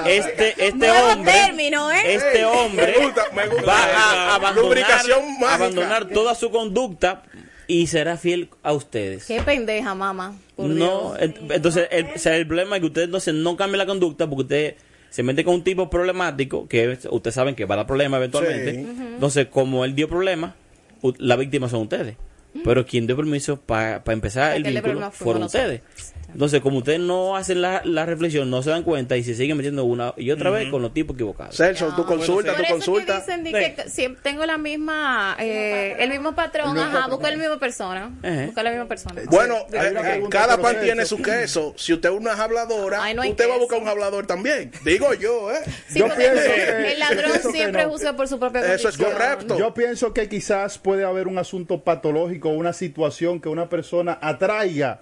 este este Nuevo hombre término, ¿eh? este hombre Me gusta, me gusta. va a abandonar, Lubricación mágica. abandonar toda su conducta y será fiel a ustedes Qué pendeja, mamá. Por no, Dios. entonces el, el problema es que ustedes entonces no cambien la conducta porque usted se mete con un tipo problemático que es- ustedes saben que va a dar problemas eventualmente. Sí. Entonces, como él dio problemas, u- la víctima son ustedes. Pero quien dio permiso para empezar el vínculo fueron nosotros. ustedes. Entonces, como ustedes no hacen la, la reflexión, no se dan cuenta y se siguen metiendo una y otra vez con los tipos equivocados. Celso, tu consulta, Por tu eso consulta. que dicen di que tengo la misma, eh, el mismo patrón, El ajá, busco la misma persona. Ejé. Busco la misma persona. Bueno, Sí. eh, eh, cada pan tiene su queso. Si usted es una habladora, Ay, no usted va a buscar un hablador también. Digo yo, ¿eh? Sí, porque el ladrón siempre juzga por su propia condición. Yo pienso que quizás puede haber un asunto patológico, una situación que una persona atraiga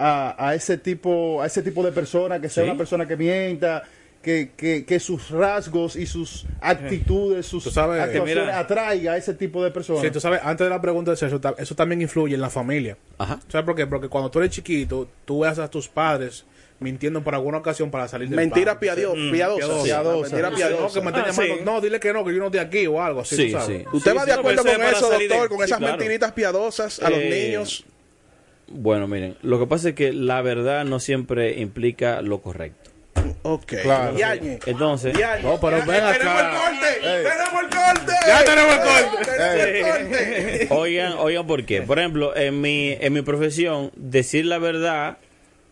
a, a ese tipo a ese tipo de persona, que sea Sí. una persona que mienta, que, que, que sus rasgos y sus actitudes, sus sabes- actuaciones Mira. atraiga a ese tipo de personas. Sí, tú sabes, antes de la pregunta de ta- eso también influye en la familia. ¿Sabes por qué? Porque cuando tú eres chiquito, tú ves a tus padres mintiendo por alguna ocasión para salir del Mentira piadio- Mm, piadosa. piadosa. Mentira No, piadosa. que me estén Ah, sí. No, dile que no, que yo no estoy aquí o algo así, Sí, tú sabes. sí. ¿Usted va de acuerdo con eso, doctor? de- con sí, esas claro. mentiritas piadosas a los Eh, niños. Bueno, miren, lo que pasa es que la verdad no siempre implica lo correcto. Ok. Claro. Entonces. No, pero Ya- ven Tenemos acá. el corte. Tenemos el corte. Ya tenemos el corte. Tenemos el corte. Oigan, oigan por qué. Por ejemplo, en mi, en mi profesión, decir la verdad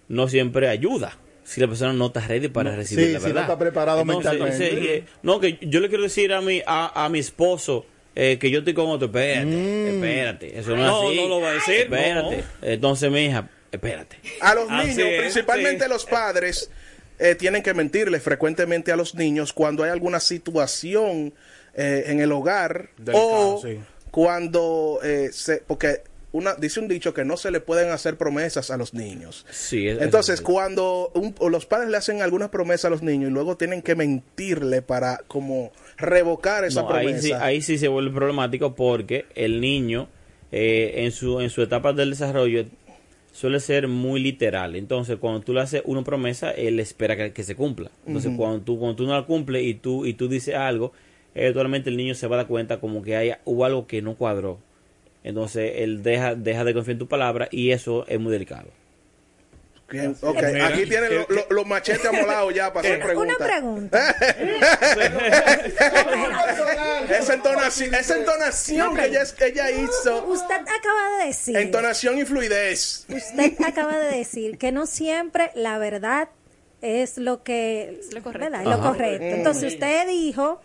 no siempre ayuda. Si la persona no está ready para recibir Sí, la si no verdad. está preparado Entonces, mentalmente. ese, eh, no, que yo le quiero decir a mi, a, a mi esposo eh, que yo estoy con otro. Espérate, Mm. espérate. Eso no, No, es así. no lo va a decir, Espérate. Entonces, mi hija, espérate. A los Así niños, es, principalmente sí. los padres, eh, tienen que mentirle frecuentemente a los niños cuando hay alguna situación eh, en el hogar Delicado, o sí. cuando eh, se... Porque una, dice un dicho que no se le pueden hacer promesas a los niños. Sí, es- Entonces, es- cuando un- los padres le hacen algunas promesas a los niños y luego tienen que mentirle para como revocar esa No, ahí, promesa. sí, ahí sí se vuelve problemático porque el niño eh, en su en su etapa del desarrollo suele ser muy literal. Entonces, cuando tú le haces una promesa, él espera que, que se cumpla. Entonces, cuando tú cuando tú no la cumples y tú y tú dices algo, eventualmente el niño se va a dar cuenta como que hay, hubo algo que no cuadró. Entonces, él deja deja de confiar en tu palabra y eso es muy delicado. Bien, ok, Mira, aquí tienen lo- lo- los machetes amolados ya para hacer preguntas. Una pregunta. esa entonación, esa entonación que ella, ella hizo. Usted acaba de decir. Entonación y fluidez. Usted acaba de decir que no siempre la verdad es lo que lo correcto. ¿verdad? Es lo correcto. Entonces usted dijo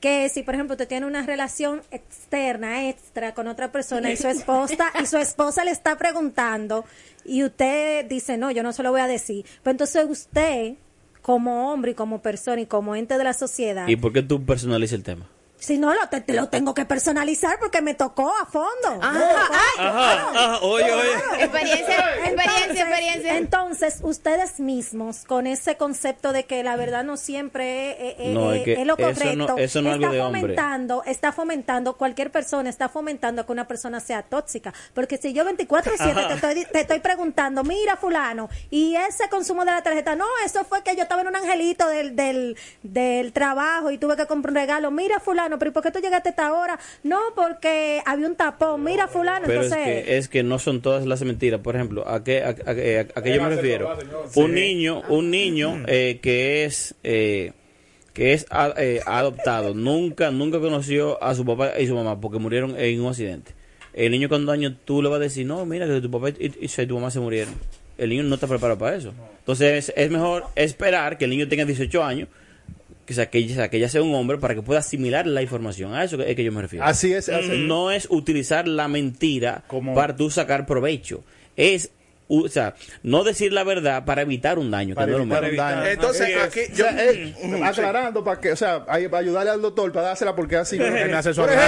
que si por ejemplo usted tiene una relación externa, extra con otra persona y su esposa y su esposa le está preguntando y usted dice, "No, yo no se lo voy a decir." Pues entonces usted como hombre y como persona y como ente de la sociedad, ¿Y por qué tú personalizas el tema? Si no lo, te, te lo tengo que personalizar porque me tocó a fondo. Ajá, Ajá, ajá, oye, oye. Experiencia, experiencia, Entonces- experiencia. Entonces, ustedes mismos, con ese concepto de que la verdad no siempre eh, eh, No, eh, es que es lo eso correcto, no- eso no es está algo de hombre. fomentando, está fomentando, cualquier persona está fomentando que una persona sea tóxica. Porque si yo 24-7 te estoy, te estoy preguntando, mira fulano, y ese consumo de la tarjeta, no, eso fue que yo estaba en un angelito del, del, del trabajo y tuve que comprar un regalo, mira fulano, pero ¿y por qué tú llegaste a esta hora? No, porque había un tapón, mira fulano, Pero es entonces... que, es que no son todas las mentiras. Por ejemplo, ¿a qué, a, a- a- a qué yo me refiero? Un niño, un niño eh, que es eh, que es eh, adoptado, nunca nunca conoció a su papá y su mamá porque murieron en un accidente. El niño con dos años tú le vas a decir, no, mira que tu papá y, y- y tu mamá se murieron. El niño no está preparado para eso. Entonces es, es mejor esperar que el niño tenga 18 años, que, sea, que, ella- que sea un hombre para que pueda asimilar la información. A eso es que yo me refiero. Así es, así- No es utilizar la mentira para tú sacar provecho. Es, o sea, no decir la verdad para evitar un daño. Para no lo evitar un daño. Entonces, Eh, aquí o yo- sea, eh, aclarando para que, o sea, ahí va a ayudarle al doctor para dársela porque así.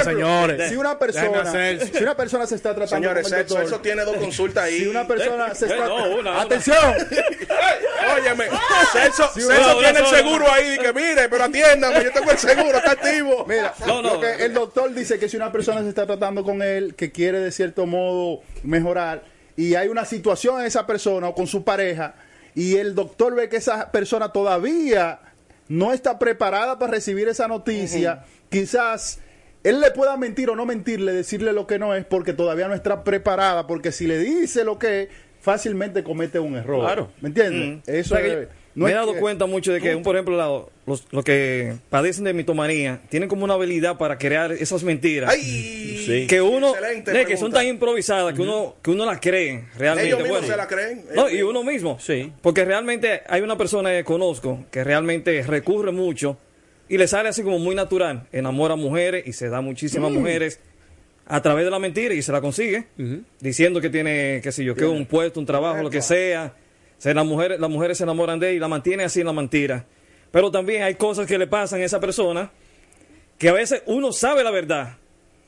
Señores. Si una persona, si una persona se está tratando Señores, con el doctor, eso tiene dos consultas ahí. si una persona se Eh, está, no, una, atención, Óyeme, Celso, Sí, Celso tiene el seguro ahí. Que mire, pero atiéndame, yo tengo el seguro, está activo. Mira, lo que el doctor dice que si una persona se está tratando con él, que quiere de cierto modo mejorar, y hay una situación en esa persona o con su pareja, y el doctor ve que esa persona todavía no está preparada para recibir esa noticia, quizás él le pueda mentir o no mentirle, decirle lo que no es, porque todavía no está preparada, porque si le dice lo que es, fácilmente comete un error. Claro. ¿Me entiendes? Mm. Eso O sea, es- no me he dado que- cuenta mucho de que, por ejemplo, la- los, los que padecen de mitomanía tienen como una habilidad para crear esas mentiras Ay, que uno de que son tan improvisadas que uno que uno las cree realmente Ellos mismos bueno. se la creen. No, y uno mismo. Sí. Porque realmente hay una persona que conozco que realmente recurre mucho y le sale así como muy natural. Enamora a mujeres y se da muchísimas Mm. mujeres a través de la mentira y se la consigue. Diciendo que tiene, qué sé yo, que un puesto, un trabajo, lo que sea. Se, las, mujeres, las mujeres se enamoran de él y la mantiene así en la mentira. Pero también hay cosas que le pasan a esa persona que a veces uno sabe la verdad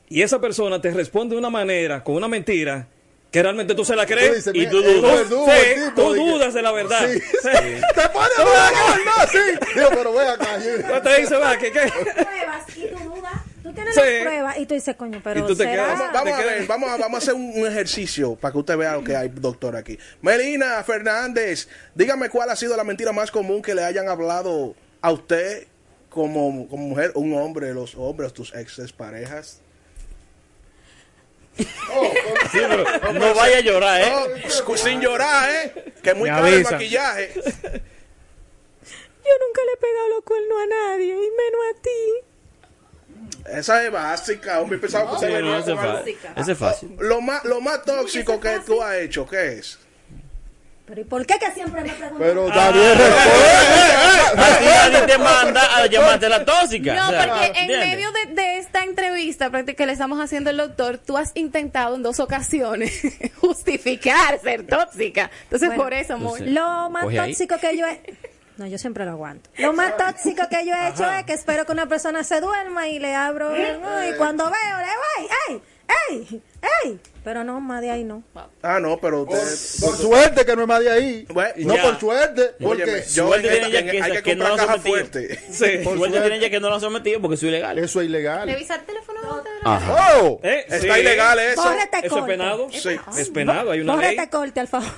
y esa persona te responde de una manera, con una mentira, que realmente tú se la crees Tú dices, y tú es dudas. verdugo Sí, el tipo, tú de que- dudas de la verdad. Sí, Sí. Te pone a dudar, sí. Digo, pero ve acá. No te dice, va, que, que- pruebas y tú dudas. Sí. las pruebas y tú dices, coño, pero Vamos, será... vamos a ver, vamos a, vamos a hacer un, un ejercicio para que usted vea lo que hay, doctor, aquí. Melina Fernández, dígame cuál ha sido la mentira más común que le hayan hablado a usted como, como mujer, un hombre, los hombres, tus exes parejas. Sí, pero no vaya a llorar, ¿eh? No, sin llorar, ¿eh? Que es muy caro el maquillaje. Yo nunca le he pegado los cuernos a nadie, y menos a ti. Esa es básica, hombre. Pensaba que usted no, es fácil. Ese es fácil. Lo más, lo más tóxico que tú has hecho, ¿qué es? Pero ¿y por qué que siempre me preguntan? Pero Nadie te manda a llamarte la tóxica. No, O sea, porque en medio de, de esta entrevista práctica que le estamos haciendo al doctor, tú has intentado en dos ocasiones justificar ser tóxica. Entonces, Bueno, por eso, amor. Lo más tóxico que yo he... No, yo siempre lo aguanto. Lo más tóxico que yo he hecho es que espero que una persona se duerma y le abro y cuando veo, le voy, ¡ey! ¡ey! ¡Ey! Pero no, más de ahí no. Ah, no, pero usted... Por suerte que no es más de ahí. no ya. por suerte. Porque Óyeme, yo Suerte en tienen que, hay que que no comprar lo han caja sometido. fuerte. Sí, Por suerte tienen ya que no lo han sometido porque eso es ilegal. Eso es ilegal. Revisar teléfono. Ajá. ¡Oh! Eh, Está sí. ilegal eso. Bórrate ¿Eso es corte. penado? Sí. Es penado, hay una ley. Bórrate corte, al favor.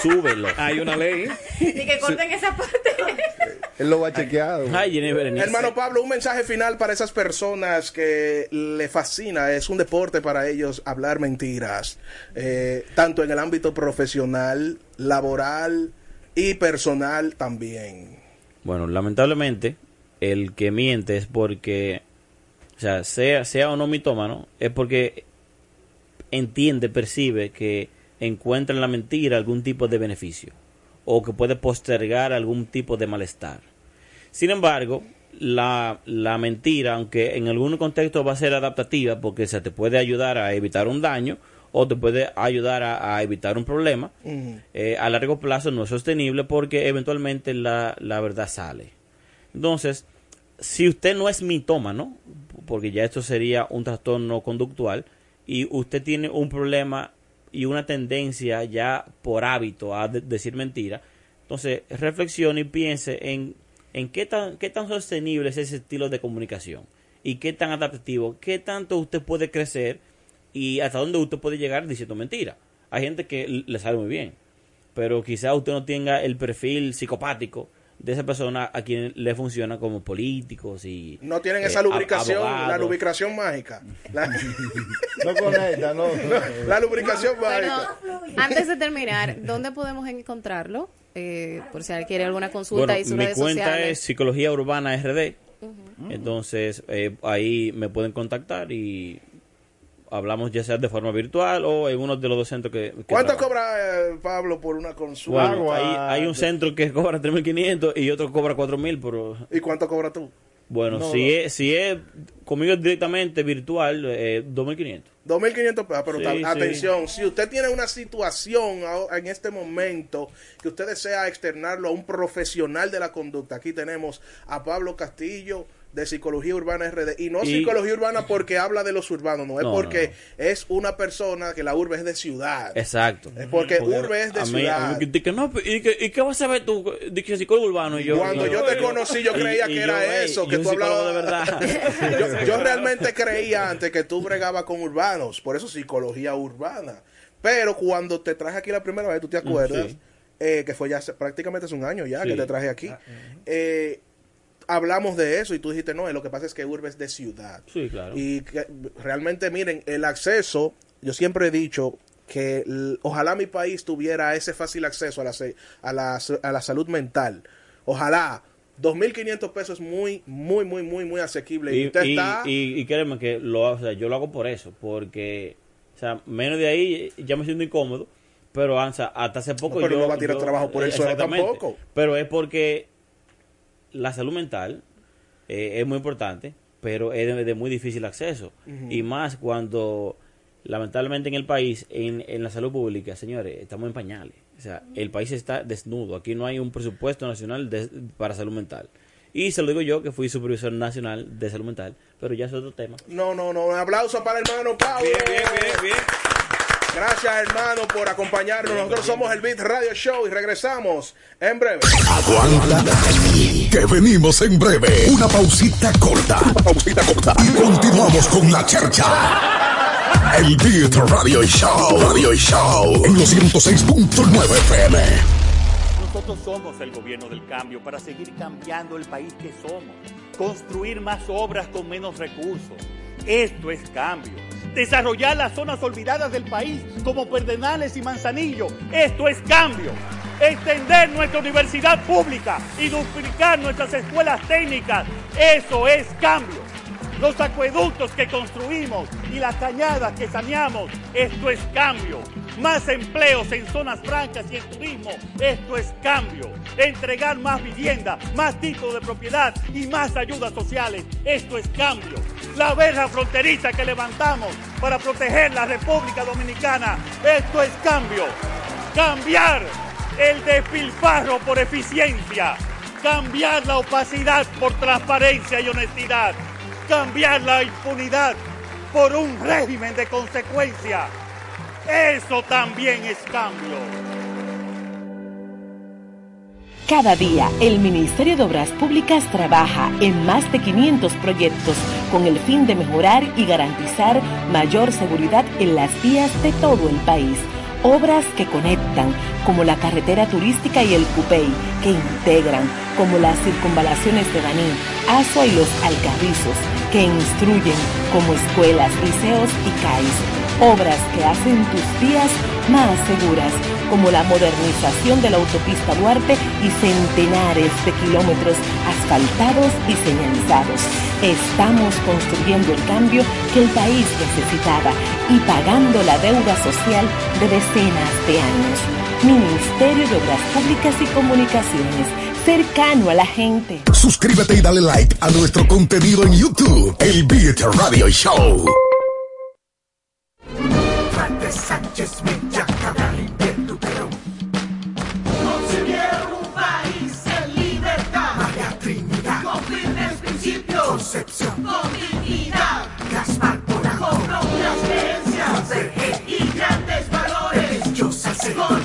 Súbelo. Hay una ley. Y que corten esa parte. Él lo va chequeado. Ay, Jenny Berenice. Hermano Pablo, un mensaje final para esas personas que le fascina, es un deporte para ellos hablar mentiras, eh, tanto en el ámbito profesional, laboral y personal también. Bueno, lamentablemente, el que miente es porque, o sea, sea, sea o no mitómano, es porque entiende, percibe que encuentra en la mentira algún tipo de beneficio o que puede postergar algún tipo de malestar. Sin embargo, la, la mentira, aunque en algún contexto va a ser adaptativa porque se te puede ayudar a evitar un daño o te puede ayudar a, a evitar un problema, eh, a largo plazo no es sostenible porque eventualmente la, la verdad sale. Entonces, si usted no es mitómano, porque ya esto sería un trastorno conductual, y usted tiene un problema y una tendencia ya por hábito a de- decir mentira, entonces reflexione y piense en, en qué, tan, qué tan sostenible es ese estilo de comunicación y qué tan adaptativo, qué tanto usted puede crecer y hasta dónde usted puede llegar diciendo mentira. Hay gente que le sale muy bien, pero quizá usted no tenga el perfil psicopático de esa persona a quien le funciona como políticos y No tienen eh, esa lubricación, la lubricación mágica. La, No conecta, no. la lubricación mágica. antes de terminar, ¿dónde podemos encontrarlo? Eh, por si alguien quiere alguna consulta Bueno, y sus mi redes cuenta sociales. es Psicología Urbana RD. Entonces, eh, ahí me pueden contactar y hablamos ya sea de forma virtual o en uno de los dos centros que... que ¿Cuánto cobra eh, Pablo por una consulta? Bueno, hay, hay un centro que cobra 3.500 y otro que cobra 4.000, pero... ¿Y cuánto cobra tú? Bueno, No, si, no. Es, si es conmigo directamente virtual, eh, 2.500. 2.500 pesos, pero Sí, ta- sí. atención, si usted tiene una situación en este momento que usted desea externarlo a un profesional de la conducta, aquí tenemos a Pablo Castillo, de Psicología Urbana RD. Y no Y- Psicología Urbana porque habla de los urbanos, no, es No, porque es una persona que la urbe es de ciudad. Exacto. Es porque urbe es de a mí- ciudad. a mí que- que no, ¿y, qué, ¿Y qué vas a saber tú? Dije psicólogo urbano. Y yo, Cuando yo te conocí, yo creía y que era eso, y que tú hablabas de verdad. yo, yo realmente creía antes que tú bregabas con urbanos, por eso psicología urbana. Pero cuando te traje aquí la primera vez, tú te acuerdas, sí. eh, que fue ya hace- prácticamente hace un año ya que te traje aquí. Eh, hablamos de eso y tú dijiste, no, lo que pasa es que urbe es de ciudad. Sí, claro. Y que, realmente, miren, el acceso, yo siempre he dicho que ojalá mi país tuviera ese fácil acceso a la, a la, a la salud mental. Ojalá. 2.500 pesos es muy, muy, muy, muy, muy asequible. Y, Y, usted y, está... y- y créeme que lo, o sea, yo lo hago por eso, porque, o sea, menos de ahí ya me siento incómodo, pero o sea, hasta hace poco No, pero yo... no va a tirar yo- trabajo por solo exactamente. tampoco. Pero es porque la salud mental eh, es muy importante, pero es de, de muy difícil acceso. Y más cuando, lamentablemente en el país, en, en la salud pública, señores, estamos en pañales. O sea, el país está desnudo. Aquí no hay un presupuesto nacional de- para salud mental. Y se lo digo yo, que fui supervisor nacional de salud mental, pero ya es otro tema. No, no, no. Un aplauso para el hermano Pablo. Bien, bien, bien, bien. Gracias, hermano, por acompañarnos. Nosotros somos el Beat Radio Show y regresamos en breve. Aguanta que venimos en breve. Una pausita corta. pausita corta. Y continuamos con la chercha. El Beat Radio Show. Radio Show. En los 106.9 FM. Nosotros somos el gobierno del cambio para seguir cambiando el país que somos. Construir más obras con menos recursos. Esto es cambio. Desarrollar las zonas olvidadas del país como Perdenales y Manzanillo. Esto es cambio. Extender nuestra universidad pública y duplicar nuestras escuelas técnicas. Eso es cambio. Los acueductos que construimos y las cañadas que saneamos. Esto es cambio. Más empleos en zonas francas y en turismo. Esto es cambio. Entregar más vivienda, más títulos de propiedad y más ayudas sociales. Esto es cambio. La verja fronteriza que levantamos para proteger la República Dominicana. Esto es cambio. Cambiar el despilfarro por eficiencia. Cambiar la opacidad por transparencia y honestidad. Cambiar la impunidad por un régimen de consecuencia. Eso también es cambio. Cada día, el Ministerio de Obras Públicas trabaja en más de 500 proyectos con el fin de mejorar y garantizar mayor seguridad en las vías de todo el país. Obras que conectan, como la carretera turística y el Cupey, que integran, como las circunvalaciones de Baní, Asua y los Alcarrizos, que instruyen, como escuelas, liceos y CAIS. Obras que hacen tus vías más seguras, como la modernización de la autopista Duarte y centenares de kilómetros asfaltados y señalizados. Estamos construyendo el cambio que el país necesitaba y pagando la deuda social de decenas de años. Ministerio de Obras Públicas y Comunicaciones, cercano a la gente. Suscríbete y dale like a nuestro contenido en YouTube. El Beat Radio Show. Con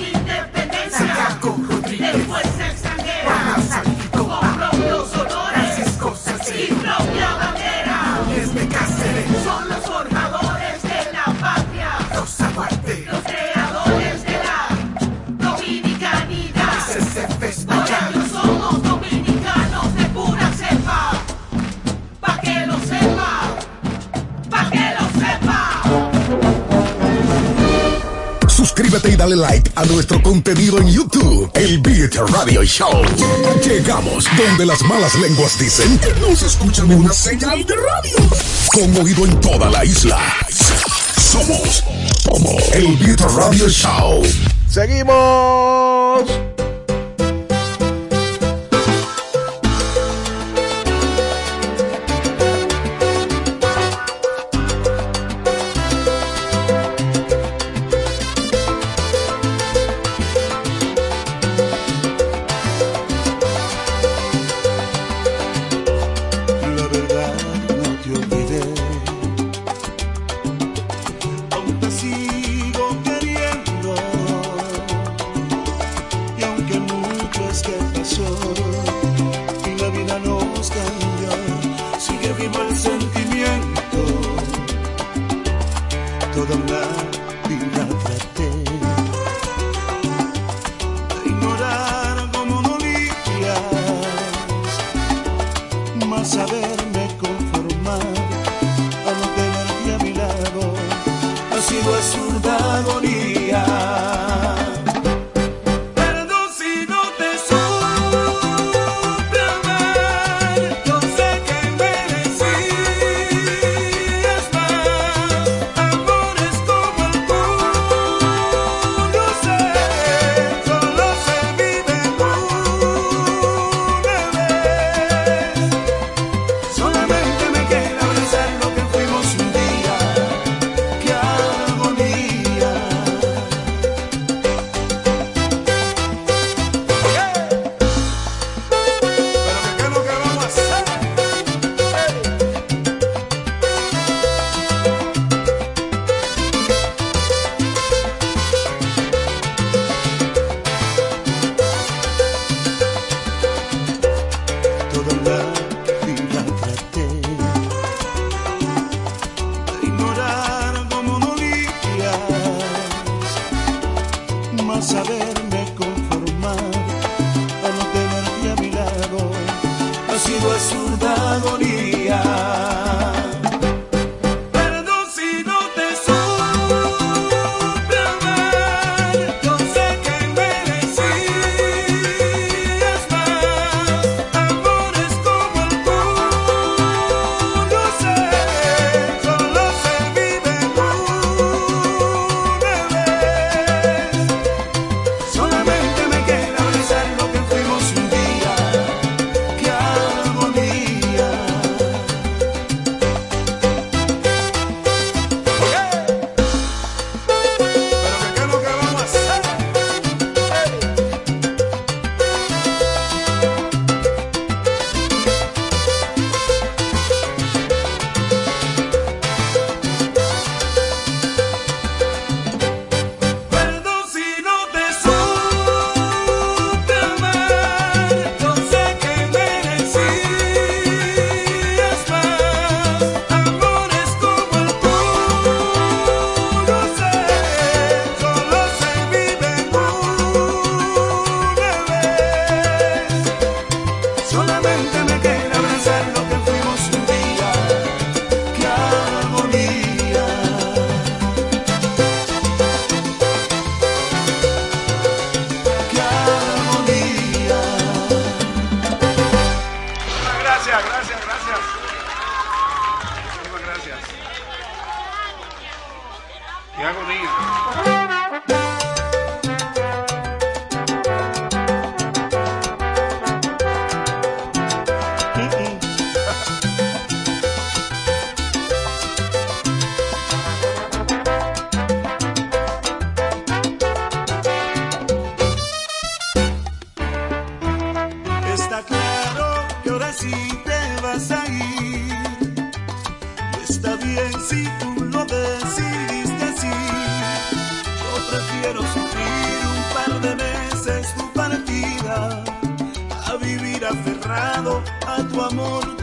Y dale like a nuestro contenido en YouTube. El Beat Radio Show. Llegamos donde las malas lenguas dicen que no se escucha ni una señal de radio. Con oído en toda la isla. Somos como el Beat Radio Show. Seguimos. Tu amor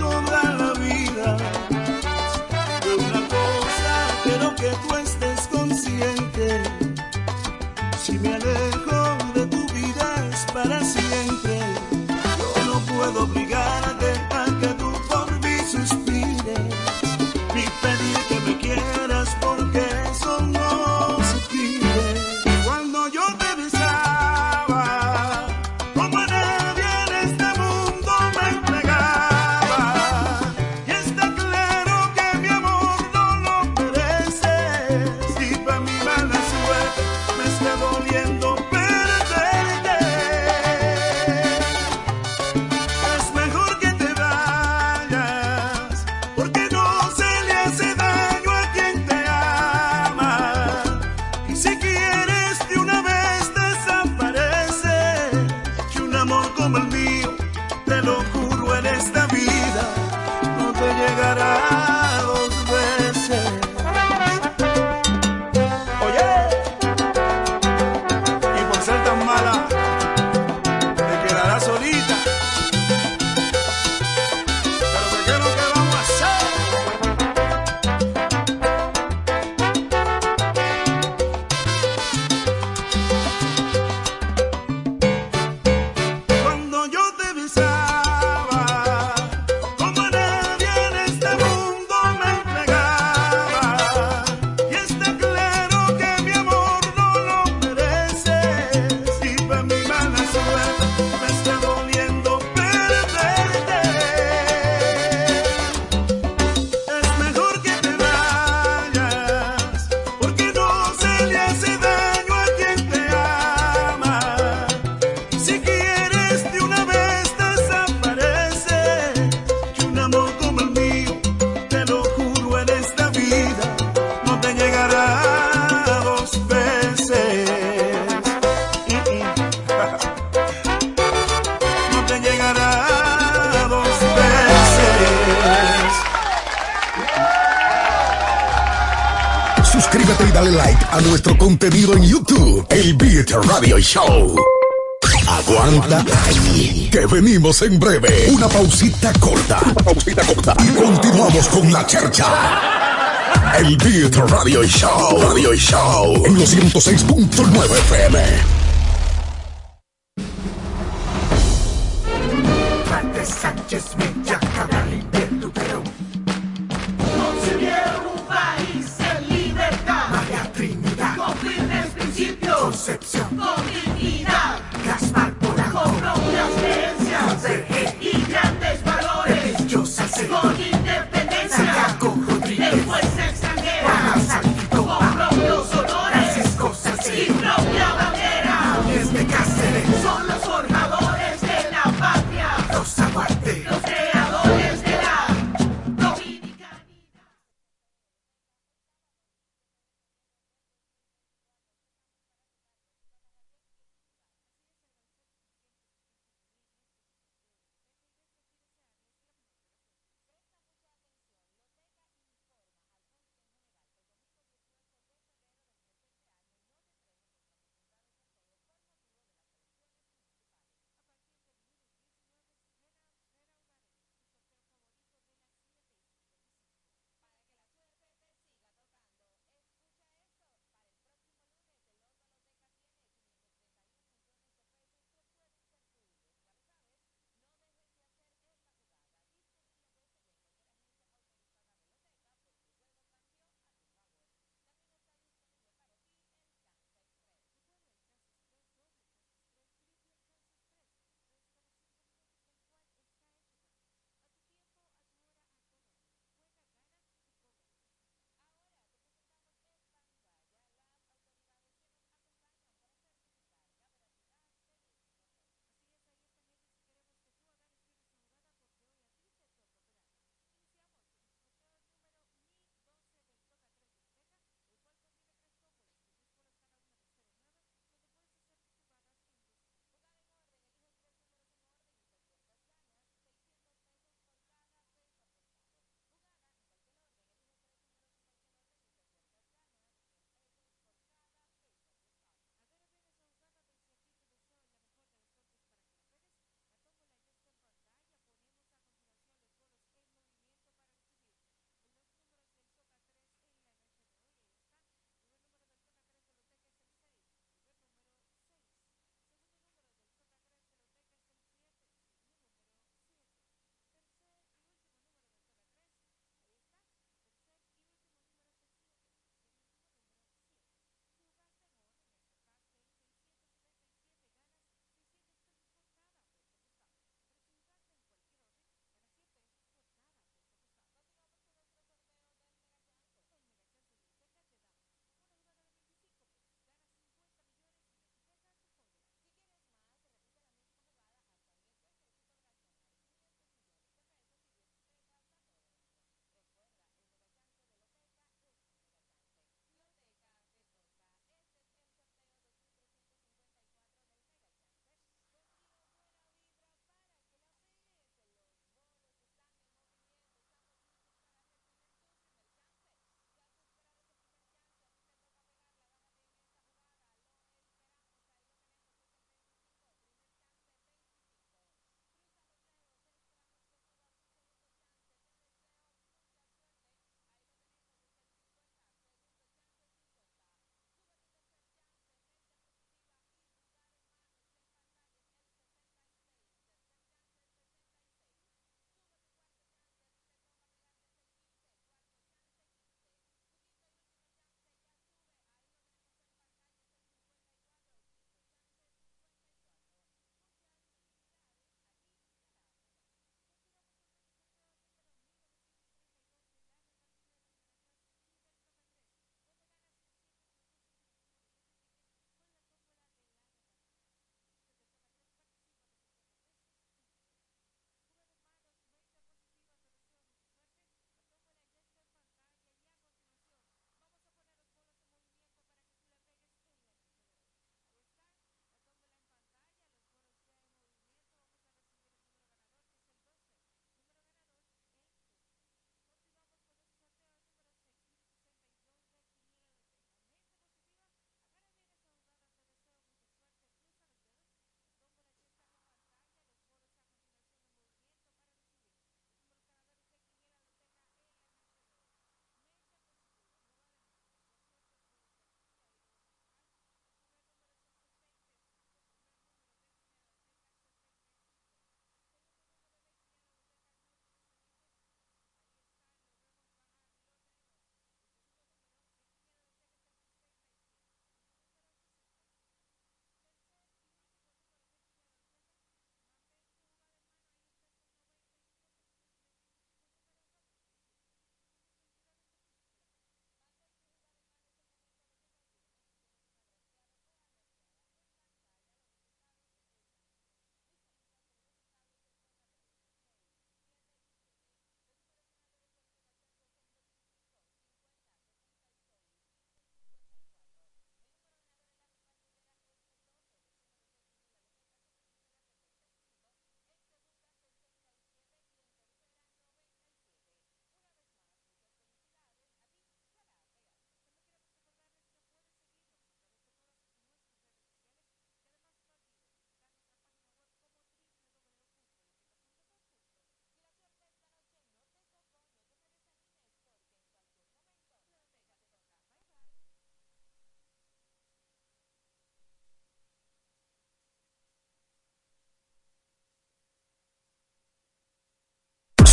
Radio Show. Aguanta ahí, que venimos en breve. Una pausita corta. Una pausita corta. Y continuamos con la chercha. El Beat Radio Show. Radio Show. En los 106.9 FM.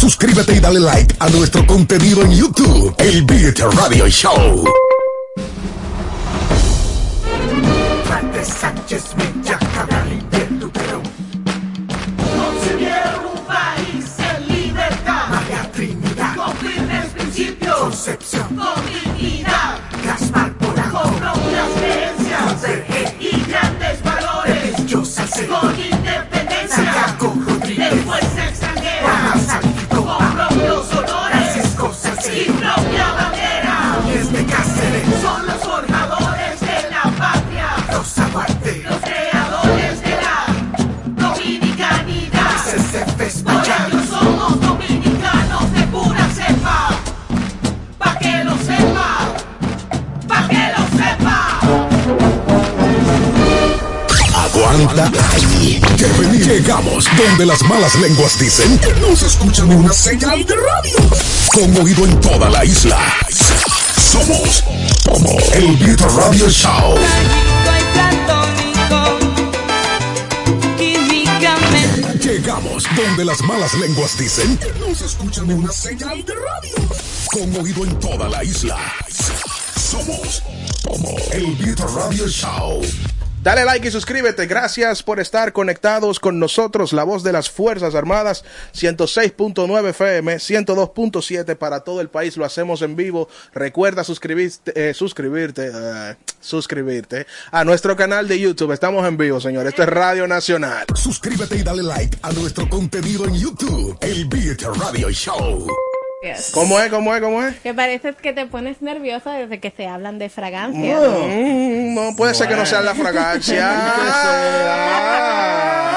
Suscríbete y dale like a nuestro contenido en YouTube, El Beat Radio Show. Fuerte Sánchez, Mella, Cabral y Perluquero. Concibieron un país en libertad. María Trinidad. Con firmes principios. Concepción. Con dignidad. Gaspar Polanco. Con propias creencias. Converger. Y grandes valores. Ellos hacen. Con independencia. Llegamos donde las malas lenguas dicen que no se escuchan en una señal de radio. Con oído en toda la isla. Somos como el Beat Radio Show. Llegamos donde las malas lenguas dicen que no se escuchan en una señal de radio. Con oído en toda la isla. Somos como el Beat Radio Show. Dale like y suscríbete. Gracias por estar conectados con nosotros. La voz de las Fuerzas Armadas, 106.9 FM, 102.7 para todo el país. Lo hacemos en vivo. Recuerda suscribirte, eh, suscribirte, eh, suscribirte a nuestro canal de YouTube. Estamos en vivo, señor. Esto es Radio Nacional. Suscríbete y dale like a nuestro contenido en YouTube, el Beat Radio Show. ¿Cómo es? ¿Cómo es? ¿Cómo es? Que parece que te pones nerviosa desde que se hablan de fragancia. Mm, no puede ser que no sea la fragancia.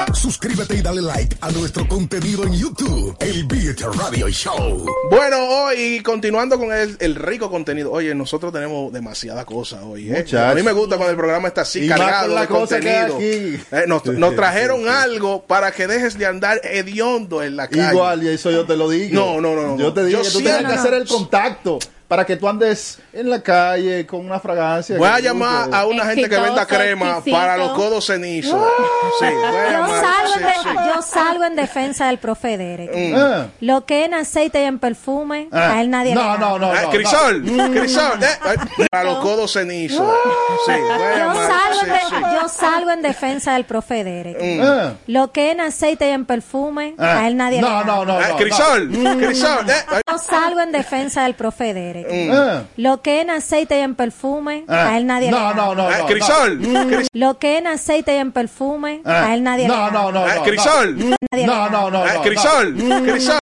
Suscríbete y dale like a nuestro contenido en YouTube, el Beat Radio Show. Bueno, hoy continuando con el, el rico contenido. Oye, nosotros tenemos demasiada cosa hoy. ¿eh? A mí me gusta cuando el programa está así Y cargado de cosa que hay contenido. aquí. Eh, nos, nos trajeron algo para que dejes de andar hediondo en la calle. Igual, y eso yo te lo digo. No, no, no, no. Yo te digo Yo siento- tienes que hacer el contacto para que tú andes en la calle con una fragancia. Voy a llamar a una gente que venda crema para los codos cenizos. Sí, voy a Yo llamar. salgo, Sí, sí. yo salgo en defensa del profe Derek. Mm. Ah. Lo que en aceite y en perfume, Ah. a él nadie No, le gana. no, no, Eh, Crisol, Crisol, eh, eh, para los codos cenizos. Sí, voy a Yo llamar. salgo, Sí, sí. yo salgo en defensa del profe Derek. Mm. Ah. Lo que en aceite y en perfume, Ah. a él nadie No, le no, no, Eh, no, Crisol, no. Crisol. Yo salgo en defensa del profe Derek. Mm. Ah. Lo que en aceite y en perfume, Ah. a él nadie No, le gana. no, no, no, Crisol, no. Cris- Lo que en aceite y en perfume, Ah. a él nadie No, le gana. no, no, no, Crisol. No, no, Crisol, no. Crisol, Crisol.